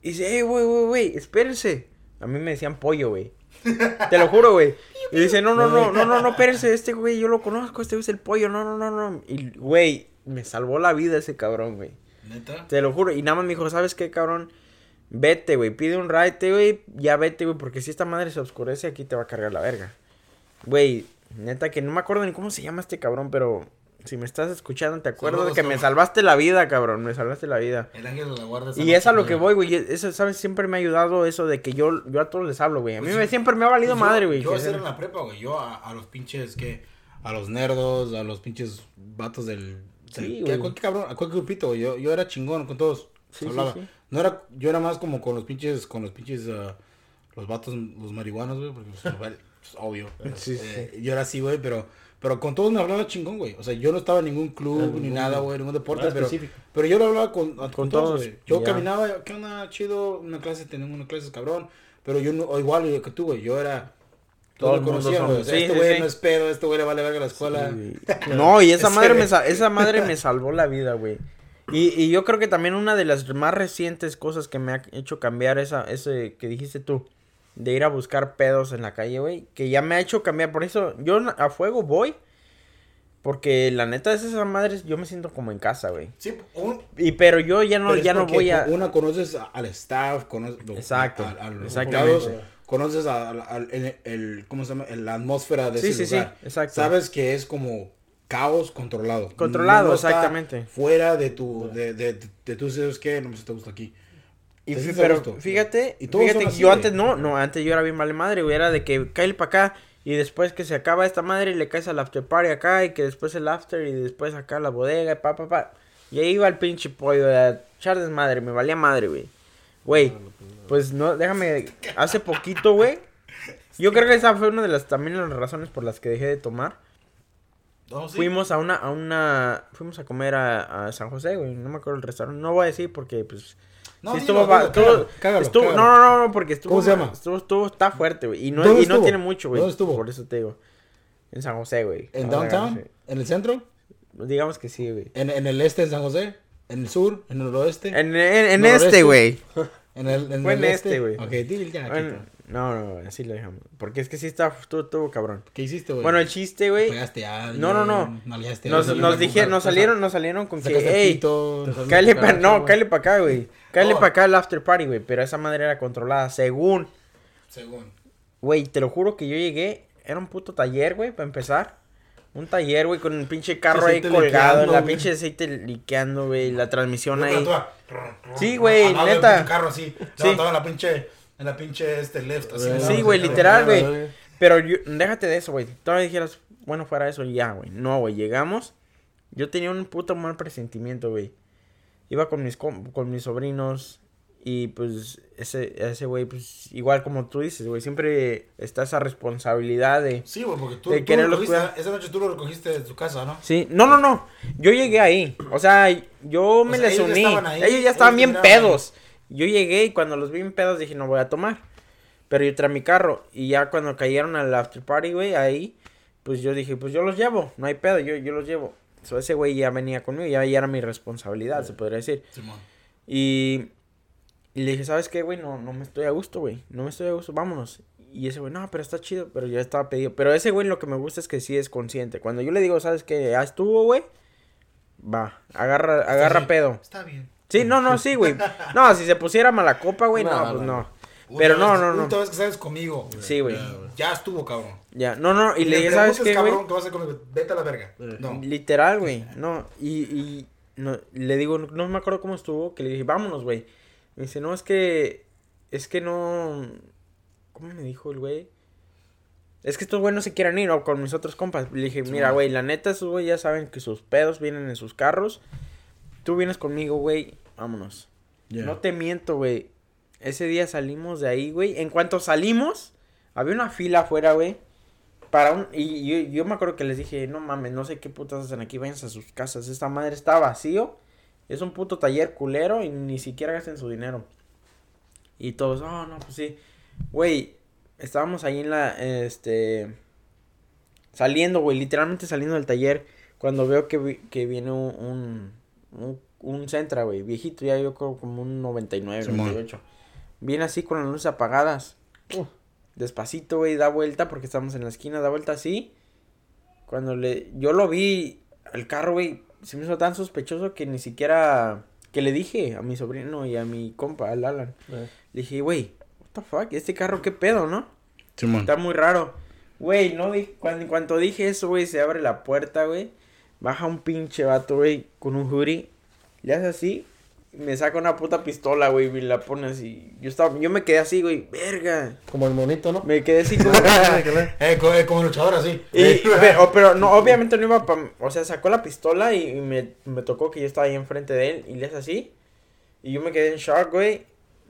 Y dice, hey, güey, güey, güey, espérense. A mí me decían pollo, güey. *laughs* Te lo juro, güey. Y dice, no, no, no, *laughs* no, no, no, espérense, este güey, yo lo conozco, este güey es el pollo, no, no, no, no. Y, güey, me salvó la vida ese cabrón, güey. Neta. Te lo juro. Y nada más me dijo, ¿sabes qué, cabrón? Vete, güey, pide un ride, güey, ya vete, güey, porque si esta madre se oscurece, aquí te va a cargar la verga. Güey, neta que no me acuerdo ni cómo se llama este cabrón, pero si me estás escuchando, te acuerdo de que me salvaste la vida, cabrón, me salvaste la vida. El ángel de la guarda. Y es a lo que voy, güey. Eso, ¿sabes? Siempre me ha ayudado eso de que yo, yo a todos les hablo, güey. A mí Pues me, sí. siempre me ha valido madre, güey. Yo era en la prepa, güey. Yo a, a los pinches, que A los nerdos, a los pinches vatos del... Sí, del- güey. cualquier cabrón, a cualquier grupito, güey. Yo, yo era chingón con todos. Sí, hablaba. sí. No era... Yo era más como con los pinches... Con los pinches... ah, los vatos, los marihuanos, güey, porque *laughs* pues, obvio. *laughs* Sí, Eh, Yo era así, güey, pero, pero con todos me hablaba chingón, güey. O sea, yo no estaba en ningún club ni nada, güey, ningún deporte, pero, específico. pero yo lo hablaba con, con, Con todos, todos, güey. Yo caminaba, ¿qué onda, chido? Una clase, tenemos una clase, cabrón. Pero yo no, o igual que tú, güey, yo era... Todo Todo el lo mundo conocía, son- güey. O sea, sí, este güey sí. no es pedo, este güey le vale verga a la escuela. *laughs* No, y esa madre, me, esa madre me salvó la vida, güey. Y, y yo creo que también una de las más recientes cosas que me ha hecho cambiar esa, ese que dijiste tú, de ir a buscar pedos en la calle, güey, que ya me ha hecho cambiar. Por eso yo a fuego voy, porque la neta es esa madre, yo me siento como en casa, güey. Sí, un, Y pero yo ya no, Pero ya no voy a... Una conoces a- al staff, conoces Exacto, a, a los exactamente. conoces a, a- a- el, el- ¿cómo se llama? La atmósfera de Sí, ese sí, sí, lugar. exacto. Sabes que es como caos controlado. Controlado, exactamente. Fuera de tu, de, de, de, de tú sabes que no me te gusta aquí. Y fí- pero gusto. fíjate, Y fíjate que yo antes no, no, antes yo era bien vale madre, güey, era de que cae para acá y después que se acaba esta madre y le caes al after party acá y que después el after y después acá la bodega y pa pa pa. Y ahí iba el pinche pollo a echar desmadre, me valía madre, güey. Güey, pues no, déjame, hace poquito, güey. Yo creo que esa fue una de las también las razones por las que dejé de tomar. Sí. Fuimos a una, a una, fuimos a comer a, a San José, güey, no me acuerdo el restaurante, no voy a decir porque pues No, sí, dilo, estuvo, dilo, estuvo- cágalo, cágalo, estuvo- cágalo. no, no, no, porque estuvo, ¿Cómo se llama? Estuvo, estuvo, está fuerte, güey, y no, ¿Dónde y no tiene mucho, güey. ¿Dónde estuvo? Por eso te digo. En San José, güey. ¿En downtown? ¿En el centro? Digamos que sí, güey. ¿En, ¿En el este de San José? ¿En el sur? ¿En el noroeste? En, en, en este, güey. *laughs* ¿En el, en Fue el en este? este, güey. Ok, dile ya. Bueno, no, no, así lo dejamos. Porque es que sí está, estuvo, estuvo cabrón. ¿Qué hiciste, güey? Bueno, el chiste, güey. Pegaste a alguien, No, no, no. Nos, nos dijeron, nos salieron, nos salieron con que, cállale tu pa, no, pa' acá, güey. Cállale Oh. pa' acá el after party, güey. Pero esa madre era controlada, según. Según. Güey, te lo juro que yo llegué, era un puto taller, güey, para empezar. Un taller, güey, con un pinche carro ahí colgado, liqueando, la pinche aceite liqueando, güey, la transmisión Yo, ahí. ah, Sí, güey, neta. pinche carro así. Sí. En la pinche, en la pinche este left, así. Sí, güey, literal, güey. Pero yo, déjate de eso, güey. Todavía dijeras, bueno, fuera eso, ya, güey. No, güey, llegamos. Yo tenía un puto mal presentimiento, güey. Iba con mis, con mis sobrinos. Y pues, ese, ese güey, pues, igual como tú dices, güey, siempre está esa responsabilidad de. Sí, güey, porque tú, De tú lo recogiste, esa noche tú lo recogiste de tu casa, ¿no? Sí, no, no, no. Yo llegué ahí. O sea, yo me sea, les ellos ya uní. estaban ahí, ellos ya estaban ellos bien ahí. pedos. Yo llegué y cuando los vi bien pedos dije, no voy a tomar. Pero yo traía mi carro. Y ya cuando cayeron al after party, güey, ahí, pues yo dije, pues yo los llevo. No hay pedo, yo, yo los llevo. So, ese güey ya venía conmigo, ya, ya era mi responsabilidad, se podría decir. Simón. Y, y le dije, ¿sabes qué, güey? No, no me estoy a gusto, güey. No me estoy a gusto, vámonos. Y ese güey, no, pero está chido, pero ya estaba pedido. Pero ese güey lo que me gusta es que sí es consciente. Cuando yo le digo, ¿sabes qué? Ya estuvo, güey. Va, agarra, agarra Sí. pedo. Está bien. Sí, no, no, sí, güey. *laughs* No, si se pusiera mala copa, güey, no, No, pues no, Pero no, vez- no, no. Última vez que sales conmigo. Sí, güey. Ya, güey. Ya estuvo, cabrón. Ya, no, no. Y le dije, ¿sabes qué, preguntes, güey? cabrón, ¿qué vas a hacer conmigo? Vete a la verga. No. Literal, güey. No, y, y no, le digo, no, no me acuerdo cómo estuvo, que le dije, vámonos, güey. Me dice, no, es que, es que no, ¿cómo me dijo el güey? Es que estos güey no se quieren ir, o con mis otros compas. Le dije, mira, güey, la neta, esos güey ya saben que sus pedos vienen en sus carros. Tú vienes conmigo, güey, vámonos. No te miento, güey. Ese día salimos de ahí, güey. En cuanto salimos, había una fila afuera, güey. Para un... Y yo, yo me acuerdo que les dije, no mames, no sé qué putas hacen aquí, váyanse a sus casas. Esta madre está vacío. Es un puto taller culero y ni siquiera gasten su dinero. Y todos, oh, no, pues sí. Güey, estábamos ahí en la, este... Saliendo, güey, literalmente saliendo del taller. Cuando veo que, vi- que viene un, un, un, un Sentra, güey, viejito, ya yo creo como un 99, Simón. 98. Viene así con las luces apagadas. Despacito, güey, da vuelta porque estamos en la esquina, da vuelta así. Cuando le, yo lo vi, el carro, güey, se me hizo tan sospechoso que ni siquiera, que le dije a mi sobrino y a mi compa, al Alan. Eh. Le dije, güey, what the fuck, este carro qué pedo, ¿no? Simón. Está muy raro. Güey, no di cuando, en cuanto dije eso, güey, se abre la puerta, güey. Baja un pinche vato, güey, con un hoodie. Le hace así. Me saca una puta pistola, güey, y la pone así. Yo estaba, yo me quedé así, güey, verga. Como el monito, ¿no? Me quedé así como. *laughs* Eh, co- eh, como luchador así. Y, pero, pero no, obviamente no iba pa, o sea, sacó la pistola y, y me, me tocó que yo estaba ahí enfrente de él y le hace así. Y yo me quedé en shock, güey.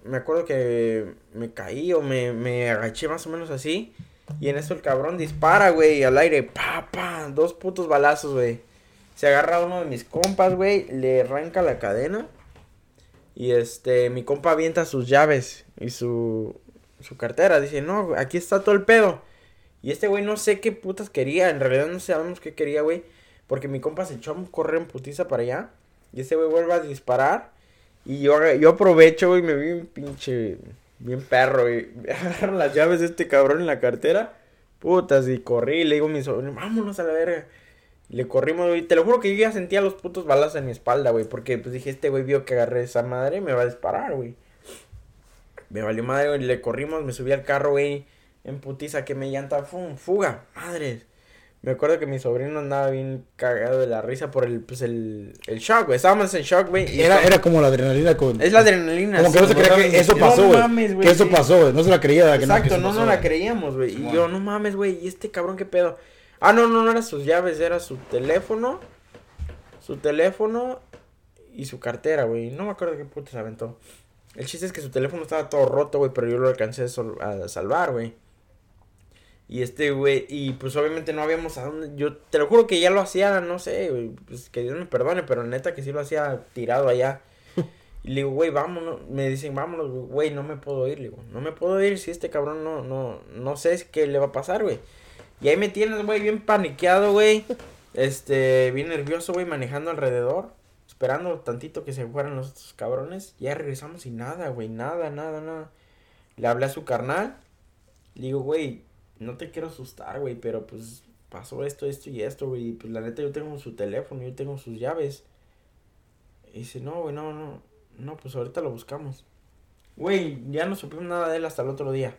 me acuerdo que me caí o me, me agaché más o menos así. Y en eso el cabrón dispara, güey, al aire. Pa, pa, dos putos balazos, güey. Se agarra a uno de mis compas, güey, le arranca la cadena. Y este, mi compa avienta sus llaves y su, su cartera. Dice, no, aquí está todo el pedo. Y este güey no sé qué putas quería. En realidad no sabemos qué quería, güey. Porque mi compa se echó a correr en putiza para allá. Y ese güey vuelve a disparar. Y yo, yo aprovecho, güey, me vi un pinche. Bien perro, güey. *laughs* Agarro las llaves de este cabrón en la cartera. Putas, y corrí. Y le digo a mi sobrino, vámonos a la verga. Le corrimos, güey. Te lo juro que yo ya sentía los putos balas en mi espalda, güey. Porque pues dije, este güey vio que agarré esa madre me va a disparar, güey. Me valió madre, güey. Le corrimos, me subí al carro, güey. En putiza que me llanta, ¡fum! ¡Fuga! ¡Madres! Me acuerdo que mi sobrino andaba bien cagado de la risa por el, pues el, el shock, güey. Estábamos en shock, güey. Era, estaba- era como la adrenalina con... Es la adrenalina. Como que no se creía que eso no pasó, güey. mames, que eso pasó, güey. No se la creía. que no, Exacto, eso no, pasó, no la güey. creíamos, güey. Y yo, no mames, güey. ¿Y este cabrón qué pedo? Ah, no, no, no era sus llaves, era su teléfono. Su teléfono y su cartera, güey. No me acuerdo qué puta se aventó. El chiste es que su teléfono estaba todo roto, güey, pero yo lo alcancé a salvar, güey. Y este, güey, y pues obviamente no habíamos a dónde. Yo te lo juro que ya lo hacía, no sé, güey. Pues que Dios me perdone, pero neta que sí lo hacía tirado allá. *laughs* Y le digo, güey, vámonos. Me dicen, vámonos, güey, no me puedo ir. Le digo, no me puedo ir si este cabrón no, no, no sé qué le va a pasar, güey. Y ahí me tienes, güey, bien paniqueado, güey. Este, bien nervioso, güey, manejando alrededor. Esperando tantito que se fueran los otros cabrones. Ya regresamos y nada, güey, nada, nada, nada. Le hablé a su carnal. Le digo, güey, no te quiero asustar, güey, pero pues pasó esto, esto y esto, güey. Pues la neta, yo tengo su teléfono, yo tengo sus llaves. Y dice, no, güey, no, no. No, pues ahorita lo buscamos. Güey, ya no supimos nada de él hasta el otro día.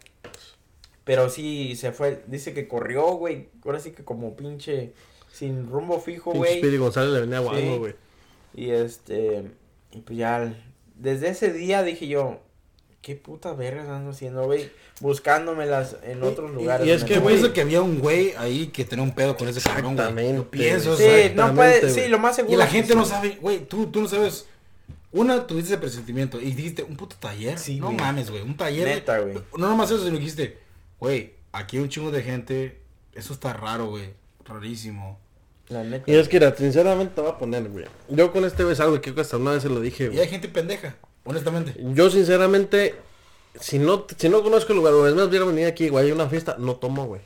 Pero sí se fue. Dice que corrió, güey. Ahora sí que como pinche. Sin rumbo fijo, Pinche güey. Speedy González le venía Sí. guango, güey. Y este. Y pues ya. Desde ese día dije yo. ¿Qué putas vergas ando haciendo, güey? Buscándomelas en otros Y- lugares. y es que, güey, pienso que había un güey ahí que tenía un pedo con ese cabrón, güey. Exactamente. Yo pienso, Sí, no puede. Sí, lo más seguro. Y la gente sí. no sabe, güey, tú, tú no sabes. Una, tuviste ese presentimiento y dijiste, un puto taller. Sí, no güey. mames, güey, un taller. Neta, güey. No nomás eso, sino que dijiste, güey, aquí hay un chingo de gente. Eso está raro, güey. Rarísimo. La neta. Y es que, mira, sinceramente te voy a poner, güey. Yo con este güey es algo que creo que hasta una vez se lo dije, Y güey. hay gente pendeja, honestamente. Yo, sinceramente, si no, si no conozco el lugar, o es más, hubiera venido aquí, güey, hay una fiesta, no tomo, güey.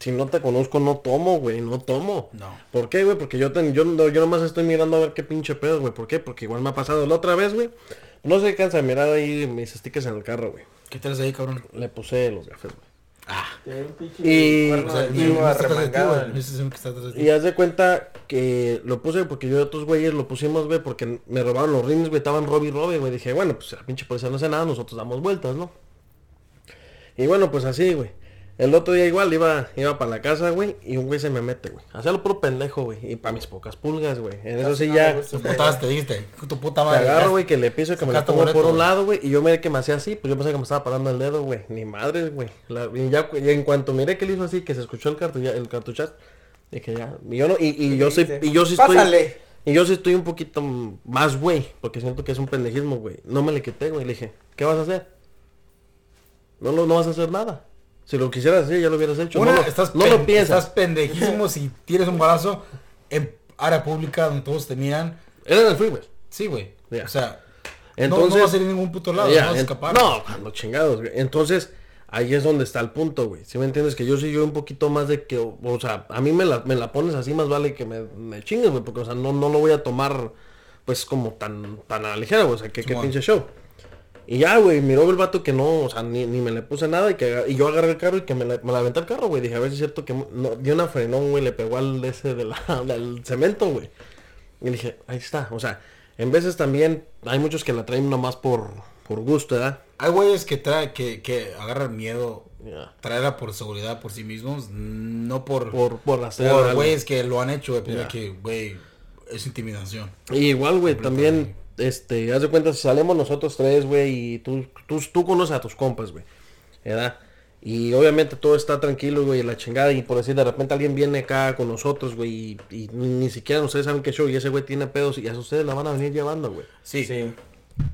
Si no te conozco, no tomo, güey, no tomo. No. ¿Por qué, güey? Porque yo, ten- yo, yo nomás estoy mirando a ver qué pinche pedo, güey. ¿Por qué? Porque igual me ha pasado la otra vez, güey. No se cansa de mirar ahí mis stickers en el carro, güey. ¿Qué traes ahí, cabrón? Le puse los gafes, güey. Ah. Y- haz de cuenta que lo puse porque yo y otros güeyes lo pusimos, güey, porque me robaron los rines, güey, estaban robi y robi, güey. Dije, bueno, pues la pinche policía no hace nada, nosotros damos vueltas, ¿no? Y bueno, pues así, güey. El otro día igual iba, iba para la casa, güey, y un güey se me mete, güey. Hacía lo puro pendejo, güey. Y para mis pocas pulgas, güey. En eso sí no ya. me gusta. Tu putada te dijiste. Tu puta Te madre. agarro, güey, que le piso, que me la Sacaste pongo boleto, por un lado, güey, y yo miré que me hacía así, pues yo pensé que me estaba parando el dedo, güey. Ni madres, güey. La- Y ya, y en cuanto miré que le hizo así, que se escuchó el cartucha, el cartuchazo, dije ya, y yo no, y, y yo sí, y yo sí estoy, Pásale. y yo sí estoy un poquito más, güey, porque siento que es un pendejismo, güey. No me le quité, güey, le dije, ¿qué vas a hacer? No, lo- no vas a hacer nada. Si lo quisieras hacer, ya lo hubieras hecho. Una, no lo, estás, no lo piensas. estás pendejísimo si tienes un balazo en área pública donde todos te miran. Era en el freeway. Sí, güey. O sea, Entonces, no, no vas a ir a ningún puto lado, no vas a escapar. No, cuando chingados, güey. Entonces, ahí es donde está el punto, güey. Si me entiendes? Que yo sí yo un poquito más de que, o, o sea, a mí me la, me la pones así, más vale que me, me chingues, güey. Porque, o sea, no, no lo voy a tomar, pues, como tan, tan a la ligera, güey. O sea, que, Simón. pinche show. Y ya, güey, miró el vato que no, o sea, ni, ni me le puse nada y que y yo agarré el carro y que me la, me la aventé el carro, güey. Dije, a ver si es cierto que no, dio una frenón, güey, le pegó al de ese de la, *laughs* del cemento, güey. Y dije, ahí está. O sea, en veces también hay muchos que la traen nomás por, por gusto, ¿verdad? Hay güeyes que trae, que, que agarran miedo, traerla por seguridad por sí mismos, no por, Por, por hacer por güeyes que lo han hecho, güey, pero Ya. que, güey, es intimidación. Y igual, güey, también, este, haz de cuenta, si salimos nosotros tres, güey, y tú, tú, tú conoces a tus compas, güey, ¿verdad? Y obviamente todo está tranquilo, güey, la chingada, y por decir, de repente alguien viene acá con nosotros, güey, y, y ni siquiera ustedes saben qué show, y ese güey tiene pedos, y a ustedes la van a venir llevando, güey. Sí. Sí.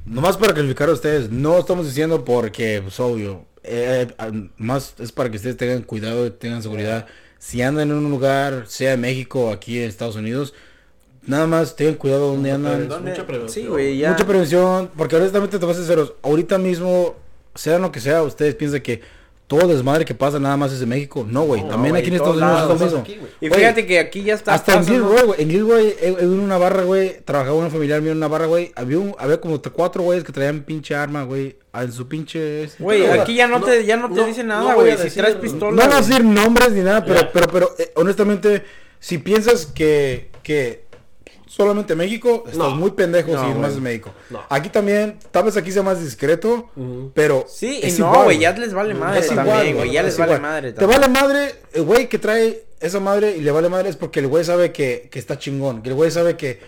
Nomás para calificar a ustedes, no estamos diciendo porque, pues obvio, eh, eh, más es para que ustedes tengan cuidado y tengan seguridad. Si andan en un lugar, sea en México o aquí en Estados Unidos, nada más tengan cuidado donde andan. Mucha prevención. Sí, güey, ya. Mucha prevención, porque honestamente te vas a ser sinceros, ahorita mismo, sea lo que sea, ustedes piensan que todo desmadre que pasa nada más es en México. No, güey, No, también aquí en Estados Unidos es lo mismo. Y fíjate que aquí ya está Hasta en pasando- Gilroy, güey. En Gilroy, en en una barra, güey, trabajaba una familiar mío en una barra, güey. Había, un, había como cuatro güeyes que traían pinche arma, güey, en su pinche... este, Güey, aquí ya no, no, te, ya no te no, dicen nada, güey. Si decir- traes no pistola. No voy a decir nombres ni nada, pero, Ya. pero, pero, eh, honestamente, si piensas que, que solamente México, estás No. muy pendejo No, si güey. más es México. No. Aquí también, tal vez aquí sea más discreto, pero Sí, y es no, igual, güey, ya les vale madre Es igual, también, güey. Ya es les vale igual. madre Te vale madre, el güey que trae esa madre y le vale madre es porque el güey sabe que, que está chingón. Que el güey sabe que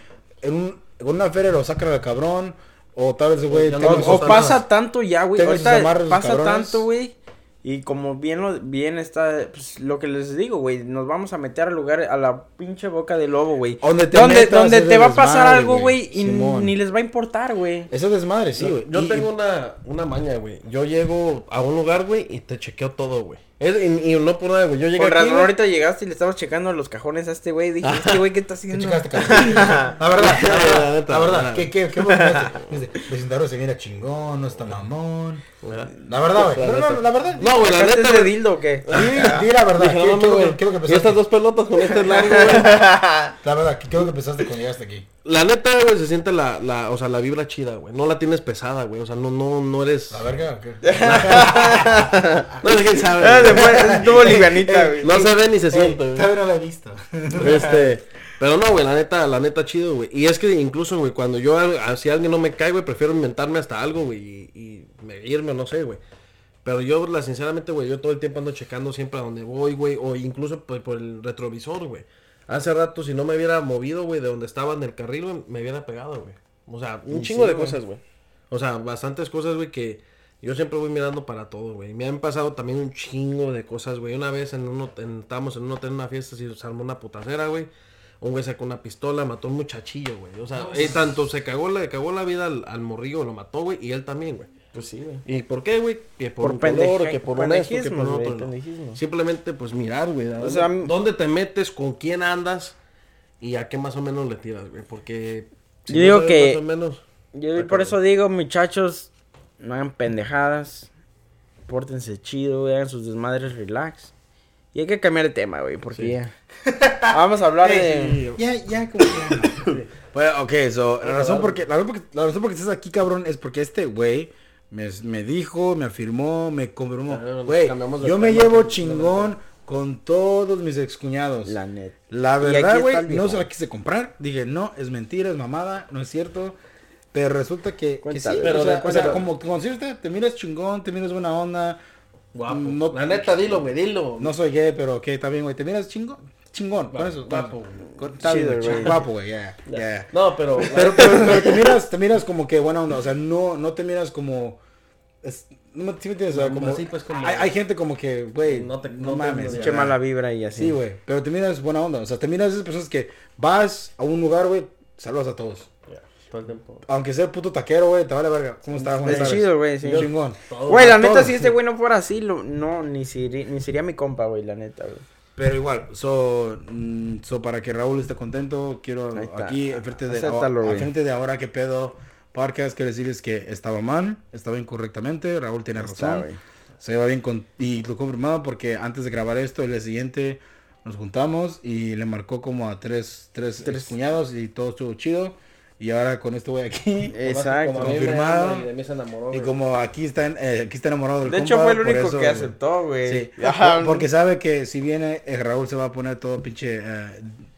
en, un, en una feria lo sacan al cabrón. O tal vez el güey no O, o pasa tanto ya, güey. Ahorita pasa cabrones. tanto, güey. Y como bien lo, bien está, pues lo que les digo, güey, nos vamos a meter al lugar, a la pinche boca del lobo, güey. Donde te Donde, metas, donde te va a pasar desmadre, algo, güey. y ni les va a importar, güey. Eso es desmadre, sí, güey. Yo Y- tengo una, una maña, güey. Yo llego a un lugar, güey, y te chequeo todo, güey. Es- Y, y no por nada, güey. Yo llegué Por aquí, razón, güey. ahorita llegaste y le estabas checando los cajones a este güey. Dije, este güey, ¿qué está ¿Qué haciendo? checaste, *laughs* cabrón? La verdad, la *laughs* La verdad, neta, la verdad, ¿qué, qué, qué qué Vecindario se mira chingón, no está mamón. La verdad, güey. No, no, la verdad. No, güey, la ¿Sacaste neta, ese güey. dildo o qué? Sí, di la verdad. Dije, ¿Qué, no qué, güey. que- qué pensaste? estas dos pelotas con este largo, güey. *laughs* La verdad, ¿qué, qué es lo que pensaste cuando llegaste aquí? La neta, güey, se siente la, la, o sea, la vibra chida, güey. No la tienes pesada, güey. O sea, no, no, no eres. ¿La verga o qué? *laughs* No sé quién sabe. Ah, güey. después estuvo livianita, güey. No se ve ni se siente, güey. Todavía no la he visto. Este, *laughs* pero no, güey, la neta, la neta chido, güey. Y es que incluso, güey, cuando yo, si alguien no me cae, güey, prefiero inventarme hasta algo, güey, y, y me- irme o no sé, güey. Pero yo, la, sinceramente, güey, yo todo el tiempo ando checando siempre a donde voy, güey, o incluso por, por el retrovisor, güey. Hace rato, si no me hubiera movido, güey, de donde estaba en el carril, güey, me hubiera pegado, güey. O sea, un chingo sí, de güey. cosas, güey. O sea, bastantes cosas, güey, que yo siempre voy mirando para todo, güey. Me han pasado también un chingo de cosas, güey. Una vez en un hotel, estábamos en un hotel en una fiesta, y se armó una putacera, güey. Un güey sacó una pistola, mató a un muchachillo, güey. O sea, eh, tanto se cagó la, cagó la vida al, al morrillo, lo mató, güey, y él también, güey. Pues sí, güey. ¿Y por qué, güey? Que por, Por un color, pendeje- que por un esto, que por güey, otro. Simplemente, pues, mirar, güey. ¿a O sea, ¿dónde, te metes? ¿Con quién andas? Y a qué más o menos le tiras, güey. Porque... si Yo no digo que- Más o menos... Yo por eso digo, muchachos, no hagan pendejadas. Pórtense chido, güey, hagan sus desmadres relax. Y hay que cambiar de tema, güey, porque Sí. ya. Vamos a hablar *laughs* de. Ya, ya, como que... *laughs* Bueno, ok, so, la razón por qué, la razón por qué, la razón por qué estás aquí, cabrón, es porque este güey me, me dijo, me afirmó, me confirmó. Güey, yo me llevo chingón con todos mis excuñados. La net. La verdad, güey, no se la quise comprar. Dije, no, es mentira, es mamada, no es cierto. Pero resulta que, que sí, Pero o sea, de- o sea, pero- como decirte, te miras chingón, te miras buena onda. Guapo. No- la neta, dilo, güey, dilo. No soy gay, pero ok, está bien, güey. Te miras chingón, chingón, con eso. guapo, güey. guapo, güey, ya, ya. No, pero... Pero, pero, pero te miras, te miras como que buena onda, o sea, no, no te miras como, es, no me, ¿sí me entiendes? O sea, Como así, pues, como- hay, hay gente como que, güey, No no, te- te, no te- mames. Ya. mala vibra y así. Sí, güey, pero te miras buena onda, o sea, te miras esas personas que vas a un lugar, güey, saludas a todos. Todo el tiempo. Aunque sea el puto taquero, güey, te vale verga. ¿Cómo estás? ¿Cómo Es chido, güey, sí. Chingón. Güey, la neta, si este güey no fuera así, lo, no, ni sería, ni sería mi compa, güey, la neta, güey. Pero igual, so, mm, so para que Raúl esté contento, quiero aquí, enfrente de, frente de ahora que pedo. Podcast, quiero decirles que estaba mal, estaba incorrectamente, Raúl tiene está, razón, se va bien con, y lo confirmado porque antes de grabar esto, el día siguiente nos juntamos y le marcó como a tres, tres, Tres. cuñados y todo estuvo chido. Y ahora con esto voy aquí. *laughs* Exacto. Como Confirmado. Y de mí se enamoró, Y güey. como aquí está, eh, aquí está enamorado del De hecho, compa, fue el único eso- que aceptó, güey. Sí, *laughs* Ajá. porque sabe que si viene, eh, Raúl se va a poner todo pinche eh,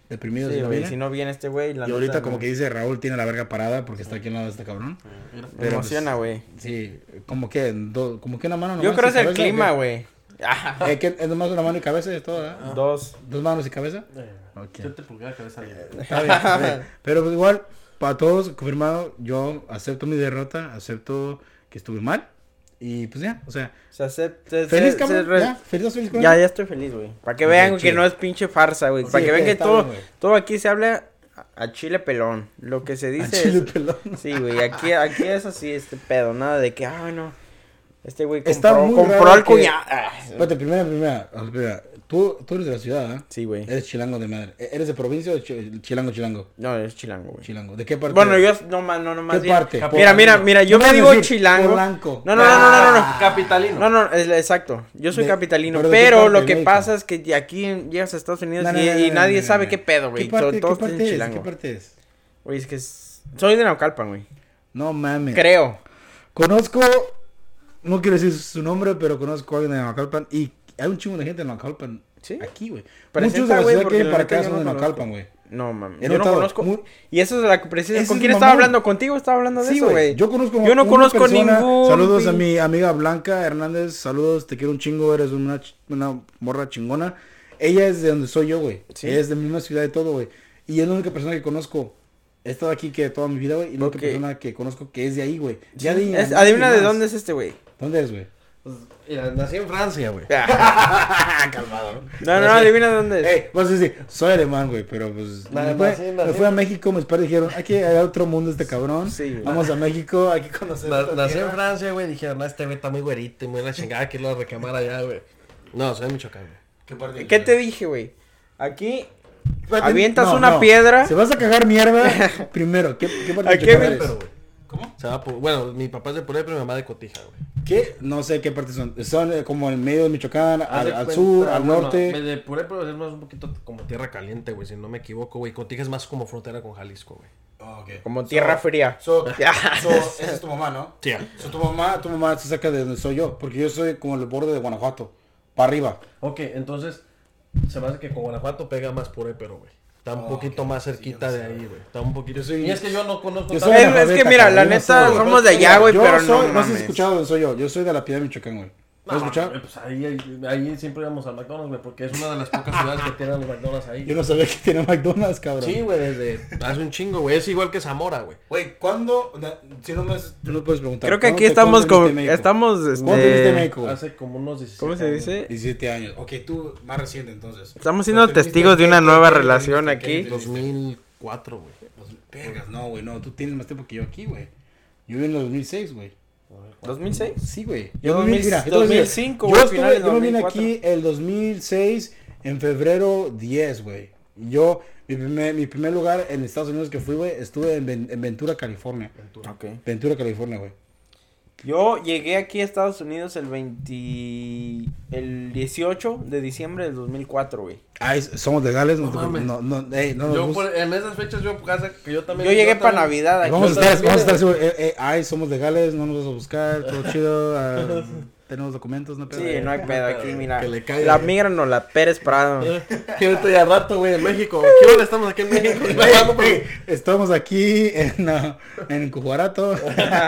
deprimido. Sí, si no güey, viene. si no viene este güey, la y ahorita como que dice Raúl tiene la verga parada porque está aquí al lado de este cabrón. Mira. Me pero, emociona, güey. Sí, como que, do- como que una mano Yo creo y es el cabeza, ¿o clima, güey. *laughs* Eh, que es nomás una mano y cabeza es todo, ¿eh? Dos. Dos manos y cabeza. Eh, Ok. siete pulgadas cabeza. Está bien, está bien. Pero pues, igual, para todos, confirmado, yo acepto mi derrota, acepto que estuve mal. Y pues ya, o sea, se, feliz se- cabrón, se re- ya, feliz, Ya, ya estoy feliz, güey. Para que vean que no es pinche farsa, güey. Sí, Para que vean que está todo, bien, todo aquí se habla a chile pelón. Lo que se dice chile es... pelón. Sí, güey, aquí, aquí es así este pedo, nada de que, ah, no. Este güey Está compró, muy compró al que- cuñado. Ah, Espérate, primera, a primera. Tú, tú eres de la ciudad, ¿ah? Sí, güey. Eres chilango de madre. ¿E- ¿Eres de provincia o chi- chilango, chilango? No, es chilango, güey. Chilango. ¿De qué parte? Bueno, eres? yo no más, no, no más ¿Qué bien- parte? Mira, mira, mira, yo No me digo decir chilango. No, no, no, no, no, no, no. Ah, Capitalino. No, no, es, exacto. Yo soy De- capitalino, pero ¿de qué pero parte lo que México? pasa es que de aquí llegas a Estados Unidos No, no, y, no, y no, nadie sabe no. qué pedo, güey. ¿Qué parte, Todos qué parte tienen es? chilango. ¿Qué parte es? Güey, es que es- soy de Naucalpan, güey. No mames. Creo. Conozco, no quiero decir su nombre, pero conozco a alguien de Naucalpan y hay un chingo de gente de Naucalpan. ¿Sí? Aquí, güey. Muchos de la güey, ciudad que la para acá son de Naucalpan, güey. No. He Yo no conozco. Y eso es la que precisa. ¿Con quién estaba hablando? Contigo estaba hablando de Sí, eso, güey. Yo conozco Yo no conozco persona- ningún. Saludos a mi amiga Blanca Hernández. Saludos, te quiero un chingo. Eres una, ch- una morra chingona. Ella es de donde soy yo, güey. Sí. Ella es de mi misma ciudad y todo, güey. Y es la única persona que conozco. He estado aquí que toda mi vida, güey. Y la única persona que conozco que es de ahí, güey. Ya de Es- nadie adivina de más. dónde es este, güey. ¿Dónde es, güey? Pues, nací en Francia, güey. *laughs* Calmado. No, no, adivina de dónde es. Ey, vas a decir, soy alemán, güey, pero pues. Na- me, fue, nací- me nací- fui a México, mis padres dijeron, hay que ir a otro mundo este cabrón. Sí, güey. Vamos a México, hay que conocer. Na- esta nací en tierra". Francia, güey. Dijeron, no, este güey está muy güerito y muy la chingada que lo va a reclamar allá, güey. No, soy de Michoacán, güey. ¿Qué, parte de ¿Qué la te dije, güey? Aquí, Avientas una piedra. Se vas a cagar mierda *laughs* primero. ¿Qué, qué parte ¿A de qué Michoacán eres? Pero, güey. ¿Cómo? Se va por- bueno, mi papá es de Puebla, pero mi mamá de Cotija, güey. ¿Qué? No sé qué parte son. Son eh, como en medio de Michoacán, al, de al cuenta, sur, al norte. De Puebla, pero es más un poquito como tierra caliente, güey, si no me equivoco, güey. Cotija es más como frontera con Jalisco, güey. Oh, ok. como tierra fría. *laughs* So, esa es tu mamá, ¿no? Sí. So, tu mamá, tu mamá se saca de donde soy yo, porque yo soy como el borde de Guanajuato, para arriba. Ok, entonces, se me hace que con Guanajuato pega más Puré, pero, güey. Está un Oh, poquito más cerquita de ahí, güey. Está un poquito. Soy- Y es que yo no conozco Yo soy Es, de es que mira, la neta, somos de allá, güey, pero soy, no no sé si escuchado soy yo. Yo soy de la Piedad de Michoacán, güey. ¿Lo has No, escuchado? Pues ahí, ahí, ahí siempre íbamos al McDonald's, güey, porque es una de las pocas ciudades que tienen los McDonald's ahí. Yo no sabía que tenía McDonald's, cabrón. Sí, güey, desde hace un chingo, güey. Es igual que Zamora, güey. Güey, ¿cuándo? Si no me tú no puedes preguntar. Creo que ¿cuándo aquí estamos cuándo con. Estamos. ¿Cuándo viniste Este, México? güey? Hace como unos 17 ¿Cómo se años. dice? 17 años. Ok, tú más reciente entonces. Estamos siendo Porque testigos de una nueva relación aquí. que- 2004, güey. Pues, Vergas, no, güey, no. Tú tienes más tiempo que yo aquí, güey. Yo viví en el 2006, güey. ¿2006? Sí, güey. Yo me vine- 2000, mira, yo te voy a decir, 2005, yo güey, estuve- finales Yo me vine 2004. aquí el 2006, en febrero 10, güey. Yo, mi primer, mi primer lugar en Estados Unidos que fui, güey, estuve en, en Ventura, California. Ok. Ventura, California, güey. Yo llegué aquí a Estados Unidos el 20. El 18 de diciembre del 2004, güey. Ay, somos legales, no, No no, no, ey, no Yo por- en esas fechas yo casa que yo también Yo llegué para Navidad aquí. Vamos a estar, vamos a estar. Eh, eh, ay, somos legales, no nos vas a buscar, todo *laughs* chido. ah, tenemos documentos, no pedo. Sí, no hay pedo aquí, mira. Que le caiga, La güey. migra no la Pérez Prado. Que *laughs* ahorita ya rato, güey, en México. ¿Qué hora estamos aquí en México? *laughs* Estamos aquí en, ah, en Cujuarato,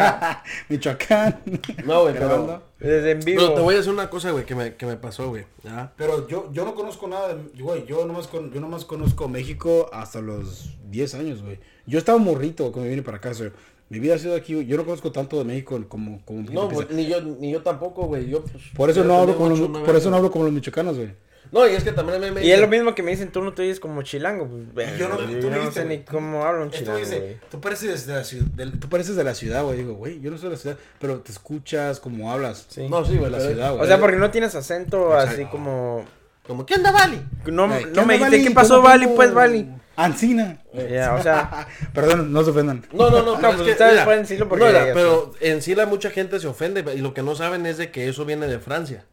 *laughs* Michoacán. No, güey, pero... Desde en vivo. Pero te voy a decir una cosa, güey, que me, que me pasó, güey. ¿ya? Pero yo, yo no conozco nada de, güey, yo nomás, con- yo nomás conozco México hasta los 10 años, güey. Yo estaba morrito cuando vine para acá, sea, mi vida ha sido aquí, güey. yo no conozco tanto de México como, como No, sé. ni yo, ni yo tampoco, güey. Yo, pues, Por eso no hablo como los, por eso no hablo como los michoacanos, güey. No, y es que también a mí me Y es lo mismo que me dicen, tú no te oyes como chilango. Pues, yo no- tú yo me no sé ni cómo habla un chilango, dice, tú pareces de la ciudad, del- tú pareces de la ciudad, güey. Digo, güey, yo no soy de la ciudad, pero te escuchas como hablas. Sí. No, sí, güey, la ciudad, güey. O sea, porque no tienes acento Exacto. así como... Como, ¿qué onda, Vali? No, Ay, ¿qué no onda, me dijiste? ¿qué pasó, ¿Cómo Vali? Pues, Vali. Ancina. Ya, o sea, *laughs* Perdón, no se ofendan. No, no, no, No, pero pues es que, ustedes mira, pueden decirlo porque no, mira, ya pero en sí la mucha gente se ofende y lo que no saben es de que eso viene de Francia.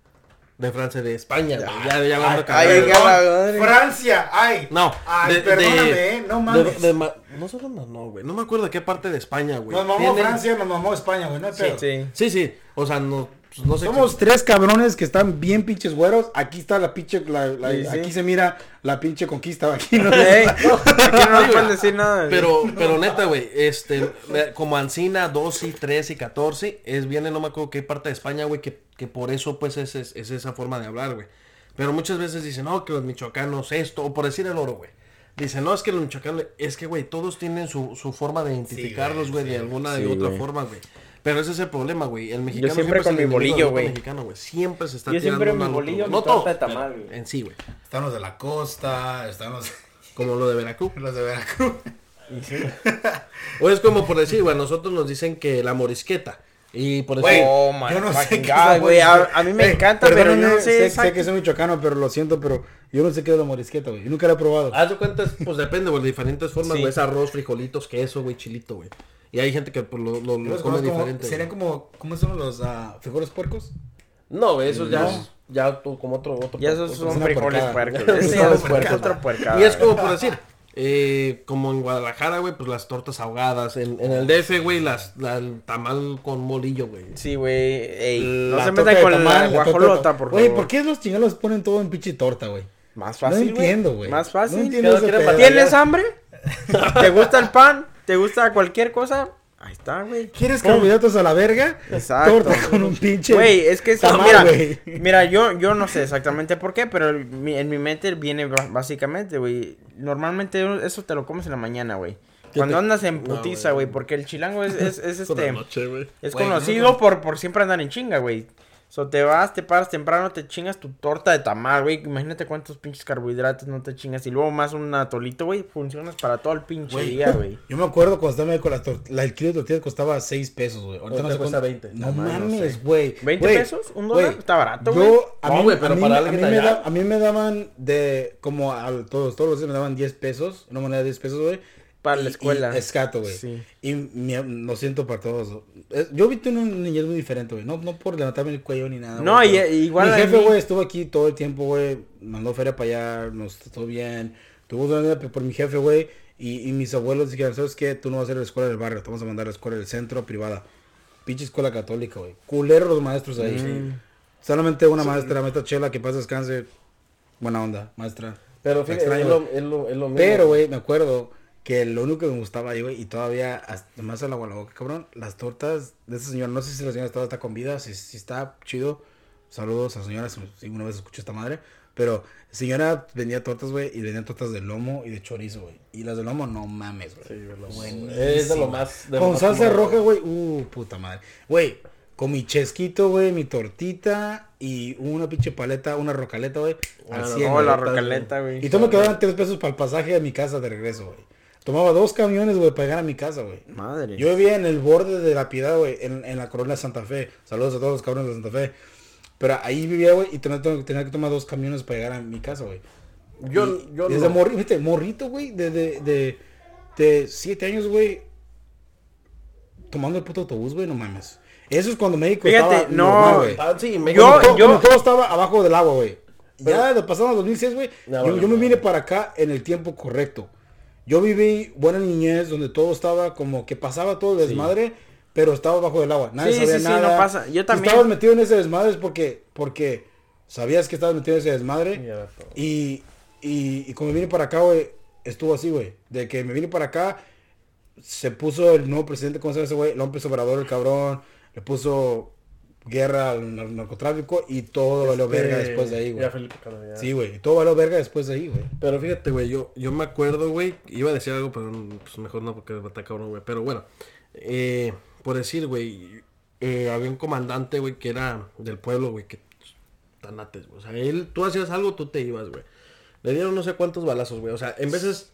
De Francia, de España, güey. Ya, ya vamos a ay, ay. Francia, ay. No, Ay, de- perdóname, de- eh, no mames. de ma- no no, güey. No me acuerdo de qué parte de España, güey. Nos mamó Tienen- Francia, nos mamó España, güey, no hay pedo. Sí. Sí, sí. O sea, no, pues, no sé. Somos tres cabrones que están bien pinches güeros. Aquí está la pinche, la- la- Sí, sí. aquí se mira la pinche conquista. *laughs* *laughs* *laughs* Aquí no Ey, aquí no pueden decir nada. Pero, pero neta, güey, este, como Ancina 12, y 13 y 14, es viene, no me acuerdo qué parte de España, güey, que, que por eso, pues, es, es, es esa forma de hablar, güey. Pero muchas veces dicen, no, que los michoacanos esto, o por decir el oro, güey. Dicen, no, es que los michoacanos, es que, güey, todos tienen su, su forma de identificarlos, güey, de alguna Sí, de otra forma, güey. Pero ese es el problema, güey. El mexicano siempre es con el mi bolillo, güey. mexicano, güey. Siempre se está Yo siempre tirando mi al otro, bolillo, mi No todo, de tamal, güey. En sí, güey. Están los de la costa, están los... *laughs* Como lo de Veracruz. Los de Veracruz. *laughs* O es como por decir, güey, a nosotros nos dicen que la morisqueta. Y por Oh my yo no sé fucking qué God, es la güey. A, mí me Eh, encanta, pero yo no sé. sé, sé que soy michoacano, pero lo siento, pero yo no sé qué es la morisqueta, güey. Yo nunca la he probado. haz de cuenta, pues depende, güey, de diferentes formas, Sí. güey. Es arroz, frijolitos, queso, güey, chilito, güey. Y hay gente que pues, lo, lo, come como- diferente. ¿Serían güey. como, ¿cómo son los ah, frijoles puercos? No, güey, esos ya, No. es- ya tú- como otro, otro. Ya esos otro- son frijoles puercada. puercos. Frijoles Ese ya es puercos. otro puercada. Y es como por decir, eh, como en Guadalajara, güey, pues las tortas ahogadas. En, en el DF, güey, las, la, el tamal con molillo, güey. Sí, güey. Ey, no La se metan con tamal, la guajolota, por favor. Güey, ¿por qué los chingados ponen todo en pinche torta, güey? Más fácil, no entiendo, güey. Más fácil. No pedo. ¿Tienes hambre? *laughs* ¿Te gusta el pan? ¿Te gusta cualquier cosa? Ahí está, güey. ¿Quieres carbohidratos a la verga? Exacto. Torta con un pinche. Güey, es que eso, tamal, mira, mira, yo, yo no sé exactamente por qué, pero en mi, en mi mente viene básicamente, güey. Normalmente eso te lo comes en la mañana, güey. Cuando te- andas en putiza, güey. porque el chilango es, es, es *laughs* este, noche, es conocido por, por siempre andar en chinga, güey. So, te vas, te paras temprano, te chingas tu torta de tamal, güey. Imagínate cuántos pinches carbohidratos no te chingas. Y luego más un atolito, güey. Funcionas para todo el pinche Güey. día, güey. *laughs* Yo me acuerdo cuando estaba con la torta. La, el kilo de tortillas costaba 6 pesos, güey. Ahorita no cuesta cuánto- 20. No No mames, no mames, sé. güey. ¿20 Güey, pesos? ¿Un dólar? güey, Está barato, yo- güey. A No, mí, güey, pero a mí- para a mí me da- a mí me daban de. Como a todos, todos los días me daban 10 pesos. Una moneda de 10 pesos, güey. Para la escuela. Y escato, güey. Sí. Y mi- lo siento para todos. Yo vi una niñez muy diferente, güey. No, no por levantarme el cuello ni nada. No, güey, y- pero igual Mi jefe, mí- güey, estuvo aquí todo el tiempo, güey. Mandó feria para allá. Nos trató bien. Tuvo una vida por mi jefe, güey. Y, y mis abuelos dijeron, ¿sabes qué? Tú no vas a ir a la escuela del barrio. Te vamos a mandar a la escuela del centro privada. Pinche escuela católica, güey. Culero los maestros ahí. Mm. Solamente una maestra, maestra Chela, que paz descanse. Buena onda, maestra. Pero fíjate, es lo, es, lo, es lo mismo. Pero, güey, me acuerdo que lo único que me gustaba ahí, güey, y todavía, hasta más la agua la boca, cabrón, las tortas de esa señora, no sé si la señora está, está con vida, si, si está chido, saludos a la señora, si una vez escucho esta madre, pero señora vendía tortas, güey, y vendía tortas de lomo y de chorizo, güey, y las de lomo, no mames, güey. Sí. Es de lo más. de Con más salsa roja, güey, uh, puta madre. Güey, con mi chesquito, güey, mi tortita y una pinche paleta, una rocaleta, güey, al Ah, 100, No, la rocaleta, güey. Y todo me quedaban tres pesos para el pasaje de mi casa de regreso, güey. Tomaba dos camiones, güey, para llegar a mi casa, güey. Madre. Yo vivía en el borde de la piedad, güey, en, en la colonia Santa Fe. Saludos a todos los cabrones de Santa Fe. Pero ahí vivía, güey, y tenía, tenía que tomar dos camiones para llegar a mi casa, güey. Yo, Y yo desde no. morri- fíjate, morrito, güey, de, de, de, de siete años, güey, tomando el puto autobús, güey, no mames. Eso es cuando México Fíjate, estaba no, normal, güey. Ah, sí, Yo- todo, yo- cuando todo estaba abajo del agua, güey. Ya de pasado 2006, güey, Ya, yo, yo me vine para acá en el tiempo correcto. Yo viví buena niñez donde todo estaba como que pasaba todo el desmadre, pero estaba bajo del agua. Nadie Sí, sabía sí, nada. no pasa. Yo Si también. estabas metido en ese desmadre es porque, porque sabías que estabas metido en ese desmadre. Y, y, y cuando vine para acá, güey, estuvo así, güey. De que me vine para acá, se puso el nuevo presidente, ¿cómo se llama ese güey? López Obrador, el cabrón. Le puso guerra al nar- narcotráfico y todo valió verga Este, después de ahí, güey. ya Felipe Calderón, ya. Sí, güey. Todo valió verga después de ahí, güey. Pero fíjate, güey, yo, yo me acuerdo, güey, iba a decir algo, pero pues mejor no porque me está cabrón, güey. Pero bueno, eh, por decir, güey, eh, había un comandante, güey, que era del pueblo, güey, que tanates, güey. O sea, él, tú hacías algo, tú te ibas, güey. Le dieron no sé cuántos balazos, güey. O sea, en veces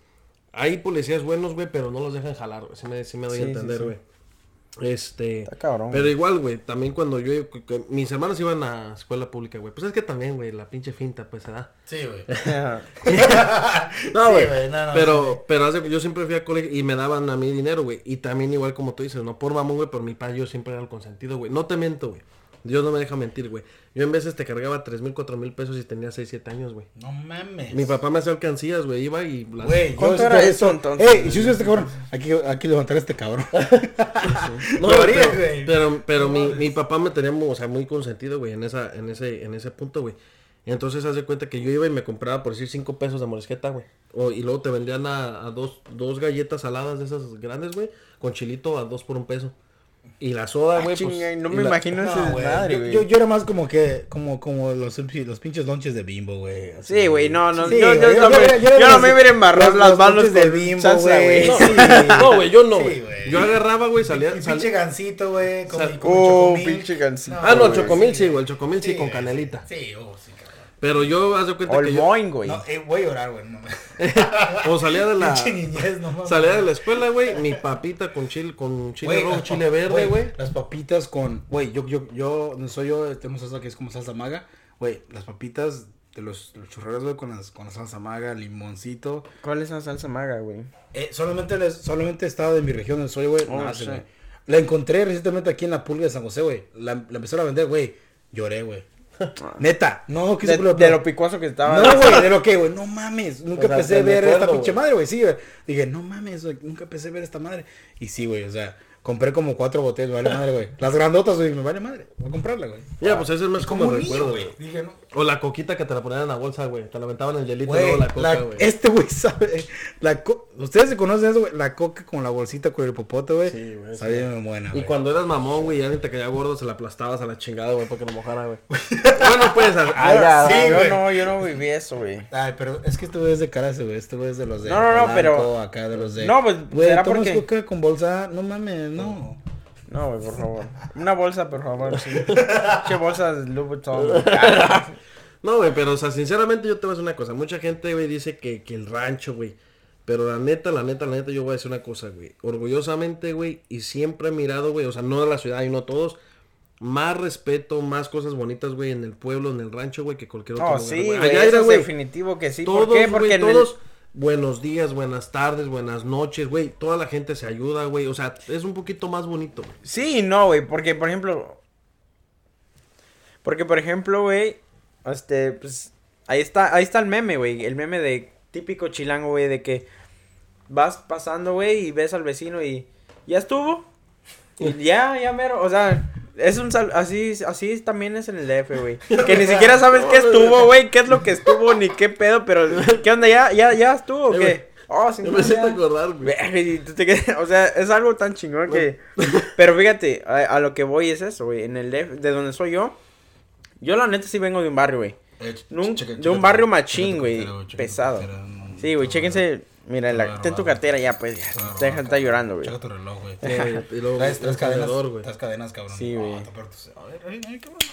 hay policías buenos, güey, pero no los dejan jalar, güey. Sí me, sí me doy Sí, a entender, sí. güey. Este. Está cabrón. Pero igual, güey, también cuando yo, que mis hermanos iban a escuela pública, güey. Pues es que también, güey, la pinche finta, pues se da. Sí, güey. *laughs* *laughs* No, güey. no, no, pero, pero hace- yo siempre fui a colegio y me daban a mí dinero, güey. Y también igual como tú dices, no por mamón, güey, por mi padre yo siempre era el consentido, güey. No te miento, güey. Dios no me deja mentir, güey. Yo en veces te cargaba tres mil, cuatro mil pesos y tenía 6, 7 años, güey. No mames. Mi papá me hacía alcancías, güey. Iba y... las- Güey, ¿Cuánto era eso, entonces? Ey, y si este cabrón, aquí, aquí levantar a este cabrón. *laughs* No, Lo haría, pero, güey. pero, pero mi, mi papá me tenía, o sea, muy consentido, güey, en esa, en ese, en ese punto, güey. Entonces, haz de cuenta que yo iba y me compraba, por decir, 5 pesos de morisqueta, güey. O, y luego te vendían a, a dos, dos galletas saladas de esas grandes, güey, con chilito a dos por un peso. Y la soda, Ah, güey, pues... no me la- imagino ese No, desmadre, Yo, güey. yo, yo era más como que, como, como los, los pinches lonches de bimbo, güey. Sí, güey, no, no, Sí, yo, no yo- me, yo- yo yo era no me hubiera embarrado los- las los manos lonches de Bimbo, güey. güey. Sí. No, güey, yo no, güey. yo agarraba, güey, salía... El sal- pinche gancito, güey, con, Oh, chocomil. pinche gancito. Ah, no, chocomil sí, güey, el chocomil sí, con canelita. Sí, oh, sí. Pero yo, haz de cuenta O que el yo, Boeing, güey. No, eh, voy a llorar, güey. No, *laughs* o salía de la, niñez, no mames. salía de la escuela, güey, mi papita con chile, con chile Güey, rojo, chile verde, güey. Las papitas con, güey, yo, yo, yo, no soy yo, tenemos salsa que es como salsa maga. Güey, las papitas de los, los churreros, güey, con, las, con la salsa maga, limoncito. ¿Cuál es la salsa maga, güey? Eh, solamente, les, solamente estaba de mi región donde soy, güey. Oh, nace, sí. La encontré recientemente aquí en la pulga de San José, güey. La, la empezaron a vender, güey. Lloré, güey. Neta, no, quise De, pero- de lo picuoso que estaba. No, güey, *laughs* de lo que, güey, no mames. Nunca O sea, pensé me ver esta pinche madre, güey, sí, güey. Dije, no mames, güey, nunca pensé ver esta madre. Y sí, güey, o sea, compré como cuatro botellas, me vale madre, güey. Las grandotas, güey, me vale madre. Voy a comprarla, güey. Ya, pues ese es más como el recuerdo, güey. Dije, no. O la coquita que te la ponían en la bolsa, güey. Te la aventaban en el hielito y luego la coca, güey. este güey sabe, la co- ustedes se conocen eso, güey, la coca con la bolsita con el popote, güey. Sí, güey, sí. Sabía bien buena, Y güey. cuando eras mamón, güey, y alguien te caía gordo, se la aplastabas a la chingada, güey, para que lo mojara, güey. *laughs* bueno, pues, a- Ah, ya, Sí, yo no, yo no viví eso, güey. Ay, pero es que este güey es de Carace, güey. Este güey es de los de. No, no, no, pero- Acá de los de. No, pues, Güey, ¿tomas porque- coca con bolsa? No mames, no. No, güey, por favor. Una bolsa, por favor, sí. *laughs* Che bolsa de Louis Vuitton. güey. *laughs* No, güey, pero, o sea, sinceramente yo te voy a decir una cosa. Mucha gente, güey, dice que, que el rancho, güey. Pero la neta, la neta, la neta, yo voy a decir una cosa, güey. Orgullosamente, güey, y siempre he mirado, güey, o sea, no de la ciudad y no todos. Más respeto, más cosas bonitas, güey, en el pueblo, en el rancho, güey, que cualquier otro No, lugar, sí, güey. Allá eso era, es güey, definitivo que sí. todos, ¿Por qué? Porque güey, en el- todos, buenos días, buenas tardes, buenas noches, güey. Toda la gente se ayuda, güey. O sea, es un poquito más bonito. Sí no, güey, porque por ejemplo... Porque por ejemplo, güey, este, pues, ahí está, ahí está el meme, güey, el meme de típico chilango, güey, de que vas pasando, güey, y ves al vecino y ya estuvo. Y ya, ya mero, o sea, es un sal, así, así también es en el DF, güey. *laughs* Que ni siquiera sabes qué estuvo, güey, qué es lo que estuvo, ni qué pedo, pero *laughs* ¿qué onda? ¿Ya, ya, ya estuvo o Eh, qué? Oh, sí, Yo me siento ya. acordar, güey. O sea, es algo tan chingón que... *laughs* Pero fíjate, a, a lo que voy es eso, güey. En el DF, de donde soy yo, yo la neta sí vengo de un barrio, güey. Nun- de un barrio machín, güey, pesado. Sí, güey, chéquense. Mira, la, ten tu cartera ya, pues, ya. Claro, Deja de estar llorando, güey. Checa tu reloj, güey. *laughs* Eh, y luego Traes tres cadenas, güey. tres cadenas, cabrón. Sí, güey. Ah, tú- a ver, ay, ay, qué bueno.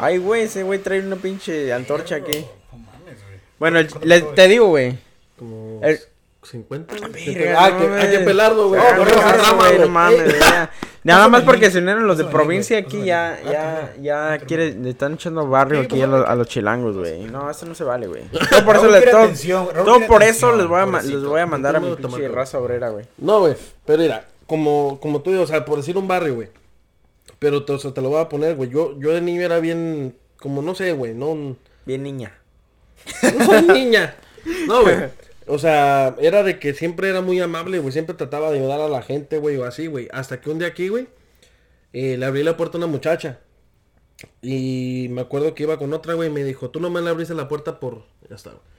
Ay, güey, ese güey trae una pinche antorcha aquí. No mames, güey. Bueno, le- te digo, güey. Como El- 50. güey. Verga, Ah, no que, hay mames. que pelarlo, güey. No, Ah, no, no, no, no, güey, güey. no mames, *laughs* ya. Nada más porque se unieron los de provincia aquí, ya, Ah, ya, ya tú, quiere, le están echando barrio aquí a los, vale. a los chilangos, güey. *laughs* No, eso no se vale, güey. Todo por eso, Raúl le, quiere todo, atención, todo por eso les voy a, les voy a mandar a mi pinche raza obrera, güey. No, güey. Pero mira, como, como tú dices, o sea, por decir un barrio, güey. Pero te, o sea, te lo voy a poner, güey. Yo, yo de niño era bien, como no sé, güey, no, Bien niña. no soy niña. No, güey. *laughs* O sea, era de que siempre era muy amable, güey. Siempre trataba de ayudar a la gente, güey, o así, güey. Hasta que un día aquí, güey, eh, le abrí la puerta a una muchacha. Y me acuerdo que iba con otra, güey, y me dijo, tú no me le abriste la puerta por... Ya está, güey.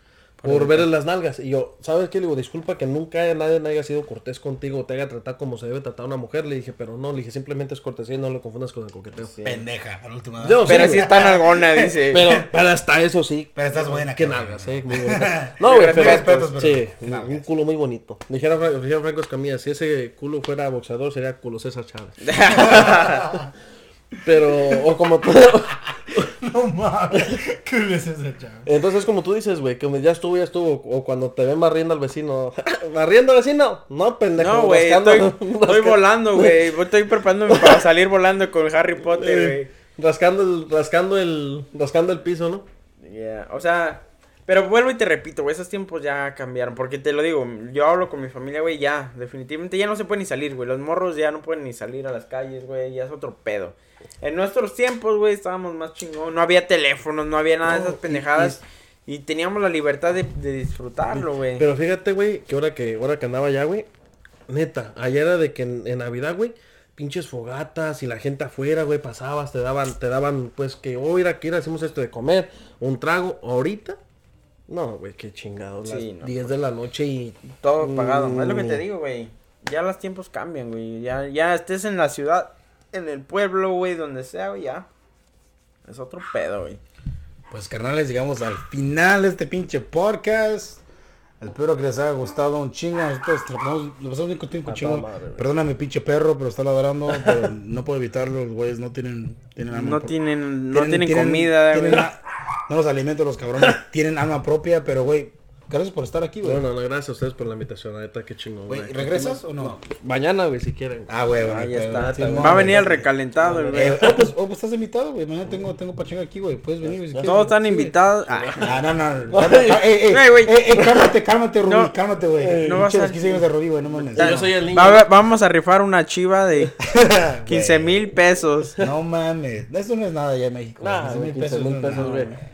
Por verle las nalgas. Y yo, ¿sabes qué? Le digo, disculpa que nunca nadie haya sido cortés contigo, te haya tratado como se debe tratar a una mujer. Le dije, pero no, le dije, simplemente es cortesía y no lo confundas con el coqueteo. Pendeja, último. Yo, Pero sí, sí está nalgona, *laughs* dice. Pero, pero hasta eso sí. Pero estás buena, Qué nalgas, eh. Muy. *laughs* No, güey, pero. respetos, pero sí, un, nalgas. un culo muy bonito. Dijera, dijera Franco Escamilla, si ese culo fuera boxeador, sería culo César Chávez. *laughs* Pero, o como tú. *laughs* No mames. ¿Qué es esa chava? Entonces, como tú dices, güey, que ya estuvo, ya estuvo. O cuando te ven barriendo al vecino. *laughs* ¿Barriendo al vecino? No, pendejo. No, güey, estoy, *laughs* estoy volando, güey. Estoy preparándome para salir volando con Harry Potter, güey. Rascando el, rascando el, rascando el piso, ¿no? Yeah, O sea, pero vuelvo y te repito, güey, esos tiempos ya cambiaron. Porque te lo digo, yo hablo con mi familia, güey, ya, definitivamente ya no se puede ni salir, güey. Los morros ya no pueden ni salir a las calles, güey, ya es otro pedo. En nuestros tiempos, güey, estábamos más chingón. No había teléfonos, no había nada de esas y- pendejadas. Y, teníamos la libertad de, de disfrutarlo, güey. Pero fíjate, güey, que ahora que, ahora que andaba allá, güey, neta, allá era de que en, en Navidad, güey, pinches fogatas y la gente afuera, güey, pasabas, te daban, te daban, pues, que, oh, mira, aquí hacemos esto de comer, un trago, ahorita, no, güey, qué chingado, las Sí, no, 10 de la noche y... Todo pagado. Es lo que te Mm. digo, güey. Ya los tiempos cambian, güey. Ya, ya estés en la ciudad, en el pueblo, güey, donde sea, güey, ya. Es otro pedo, güey. Pues carnales, llegamos al final de este pinche podcast. Espero que les haya gustado un chingo. Nosotros lo pasamos, lo pasamos bien contigo, A chingo. güey. Perdóname, pinche perro, pero está ladrando. Pero no puedo evitarlo. Los güeyes no tienen, tienen hambre No por- tienen, no tienen, comida, tienen güey. No los alimento, los cabrones *laughs* tienen alma propia, pero güey, gracias por estar aquí, güey. No, no, no, gracias a ustedes por la invitación, neta, qué chingón, Güey, güey. ¿regresas o no? Mañana, güey, si quieren. Ah, güey, güey. Ahí pero- está. sí, Va no, a venir el güey. recalentado, güey. Eh, oh, pues, oh, pues estás invitado, güey. Mañana tengo, tengo pachinga aquí, güey. Puedes venir, güey. si quieres, Todos güey. están Sí, güey. invitados. Ah, *laughs* no, no. no. Güey, güey. ey, ey, cálmate, cálmate, Rubí, No. cálmate, güey. no vas a- a... 15 años de Rubí, güey, no mames. Yo soy el niño. va vamos a rifar una chiva de *laughs* 15 mil pesos. No mames. Eso no es nada ya en México. Nah, 15 güey, mil 15 pesos. güey.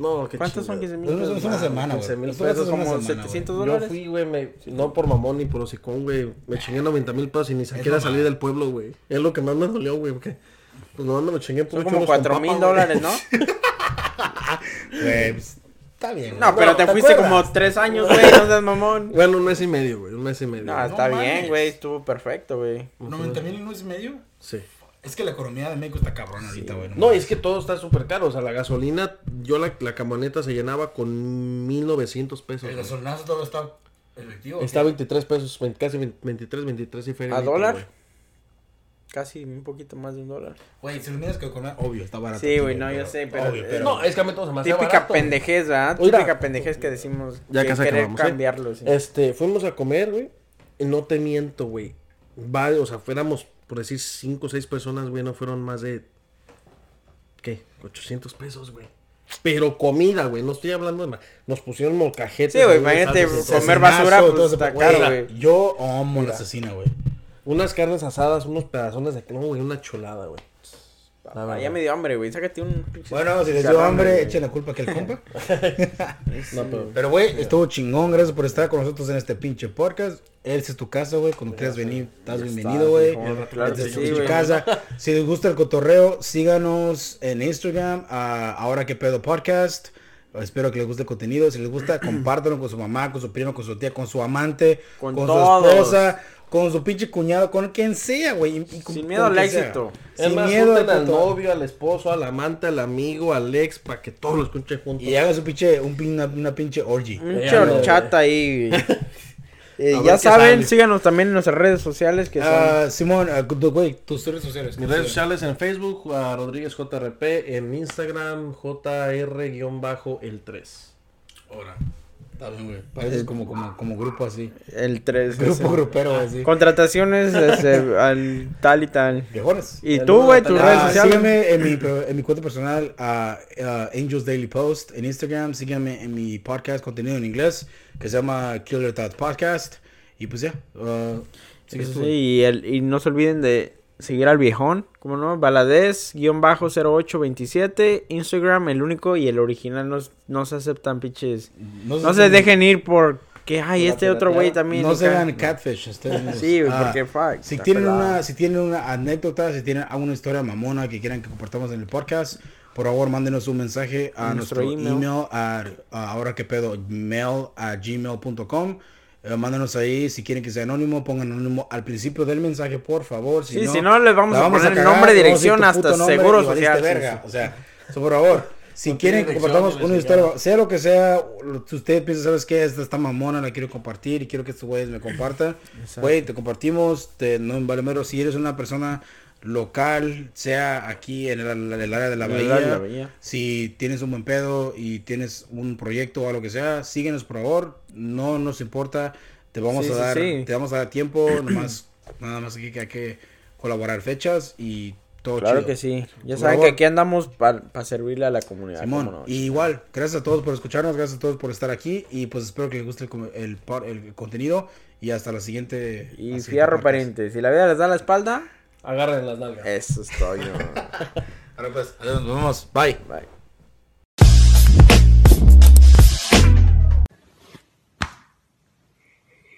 No, qué ¿Cuántos son chingada. 15 mil es una semana, güey. 15 mil Eso es pesos, como semana, güey. 700 Yo dólares. fui, güey, me- no por mamón ni por hocicón, güey. Me chingué 90 mil pesos y ni siquiera salí del pueblo, güey. Es lo que más me dolió, güey, porque... Pues no me lo chingué por Son como 4 mil dólares, ¿no? *laughs* Güey, pues, está bien. No, güey. pero te ¿Te fuiste acuerdas? como 3 años, güey. *laughs* No seas mamón. Bueno, un mes y medio, güey, un mes y medio. No, güey. está No bien, güey. Estuvo perfecto, güey. 90 mil y no es medio. Sí. Es que la economía de México está cabrón ahorita, güey. No, es que todo está súper caro. O sea, la gasolina, yo la, la camioneta se llenaba con 1900 pesos. El gasolinazo todo está efectivo. Está 23 pesos, 20 casi 20 23, 23 y feria. ¿A dólar? Casi un poquito más de un dólar. Güey, si lo miras que economía, obvio, está barato. Sí, güey, no, yo sé, pero- Obvio, pero... No, es que a mí todo se me hacía Típica barato, güey. pendejez, ¿verdad? Oiga. Típica pendejez que decimos Ya que casi querer acabamos, ¿eh? cambiarlo. sí. Este, fuimos a comer, güey. Y no te miento, güey. Va, o sea, fuéramos, por decir, 5 o 6 personas, güey. No fueron más de. ¿Qué? 800 pesos, güey. Pero comida, güey. No estoy hablando de más. Nos pusieron molcajetes. Sí, güey, imagínate, comer basura, pues está caro, güey. Yo amo la asesina, güey. Unas carnes asadas, unos pedazones de. No, güey, una cholada, güey. Ah, ya me dio hambre, güey. Sácate un pinche. Bueno, si les dio hambre, echen la culpa que el compa. *laughs* No, pero. Pero, güey, estuvo chingón. Gracias por estar con nosotros en este pinche podcast. Esta es tu casa, güey. Cuando quieras venir, estás bienvenido, güey. claro es sí, tu güey. casa. *laughs* Si les gusta el cotorreo, síganos en Instagram. a Ahora que pedo podcast. Espero que les guste el contenido. Si les gusta, *clears throat* compártanlo con su mamá, con su primo, con su tía, con su amante, Con su esposa, con su pinche cuñado, con quien sea, güey. Sin miedo al sea. éxito. Es Sin más, miedo al cotorreo. novio, al esposo, al amante, al amigo, al ex, para que todos lo escuchen juntos. Y hagan su pinche, un, pin- una, una pinche orgy. Un chorchata ahí, *laughs* güey. Eh, ya saben, sale. síganos también en nuestras redes sociales que son Ah, Simón, tu- güey, tus redes sociales. Mis redes sociales en Facebook, a Rodríguez JRP, en Instagram, JR-el 3. Ahora. Está bien, güey. Pareces como, como, como grupo así. el 3. Grupo grupero, así. Contrataciones este, *laughs* al tal y tal. Y tú, güey, tus redes Ah, sociales. síganme en mi, en mi cuenta personal, a Angels Daily Post en Instagram. Síganme en mi podcast, contenido en inglés, que se llama Killer Thought Podcast. Y pues ya. ah, sigues Sí, y, el, y no se olviden de seguir al viejón, como no, Valadez, guion bajo 0827, Instagram, el único y el original, no, no se aceptan pinches. No se dejen ir por que, ay, este otro güey también. No se hagan catfish. ustedes. Sí, Ah, porque fuck. Si tienen, pelado. una, si tienen una anécdota, si tienen alguna historia mamona que quieran que compartamos en el podcast, por favor mándenos un mensaje a nuestro, nuestro email, email. a, a ahora que pedo mail a gmail.com. Eh, mándanos ahí, si quieren que sea anónimo, pongan anónimo al principio del mensaje, por favor. Sí, si no, les vamos la a poner cagar, nombre, vamos a decir dirección, hasta nombre seguro social, verga. O sea, so, por favor, si quieren que compartamos una historia, sea lo que sea, lo que usted piensa, ¿sabes qué? Esta está mamona, la quiero compartir y quiero que estos güeyes me compartan. Güey, te compartimos, te, no vale mero, si eres una persona local, sea aquí en el, el área de la bahía, de la bahía. si tienes un buen pedo y tienes un proyecto o algo que sea, síguenos por favor, no nos importa, te vamos Sí, a sí, dar, sí. te vamos a dar tiempo, *clears throat* nomás, nada más aquí que hay que colaborar fechas y todo Claro chido. que sí. Ya Por saben favor. que aquí andamos para servirle a la comunidad. Simón, no. y igual, gracias a todos por escucharnos, gracias a todos por estar aquí y pues espero que les guste el, el, el contenido y hasta la siguiente. Y al siguiente fierro. Si la vida les da la espalda, Agarren las nalgas. eso es todo. yo. *laughs* Ahora pues, adiós, nos vemos, bye. Bye.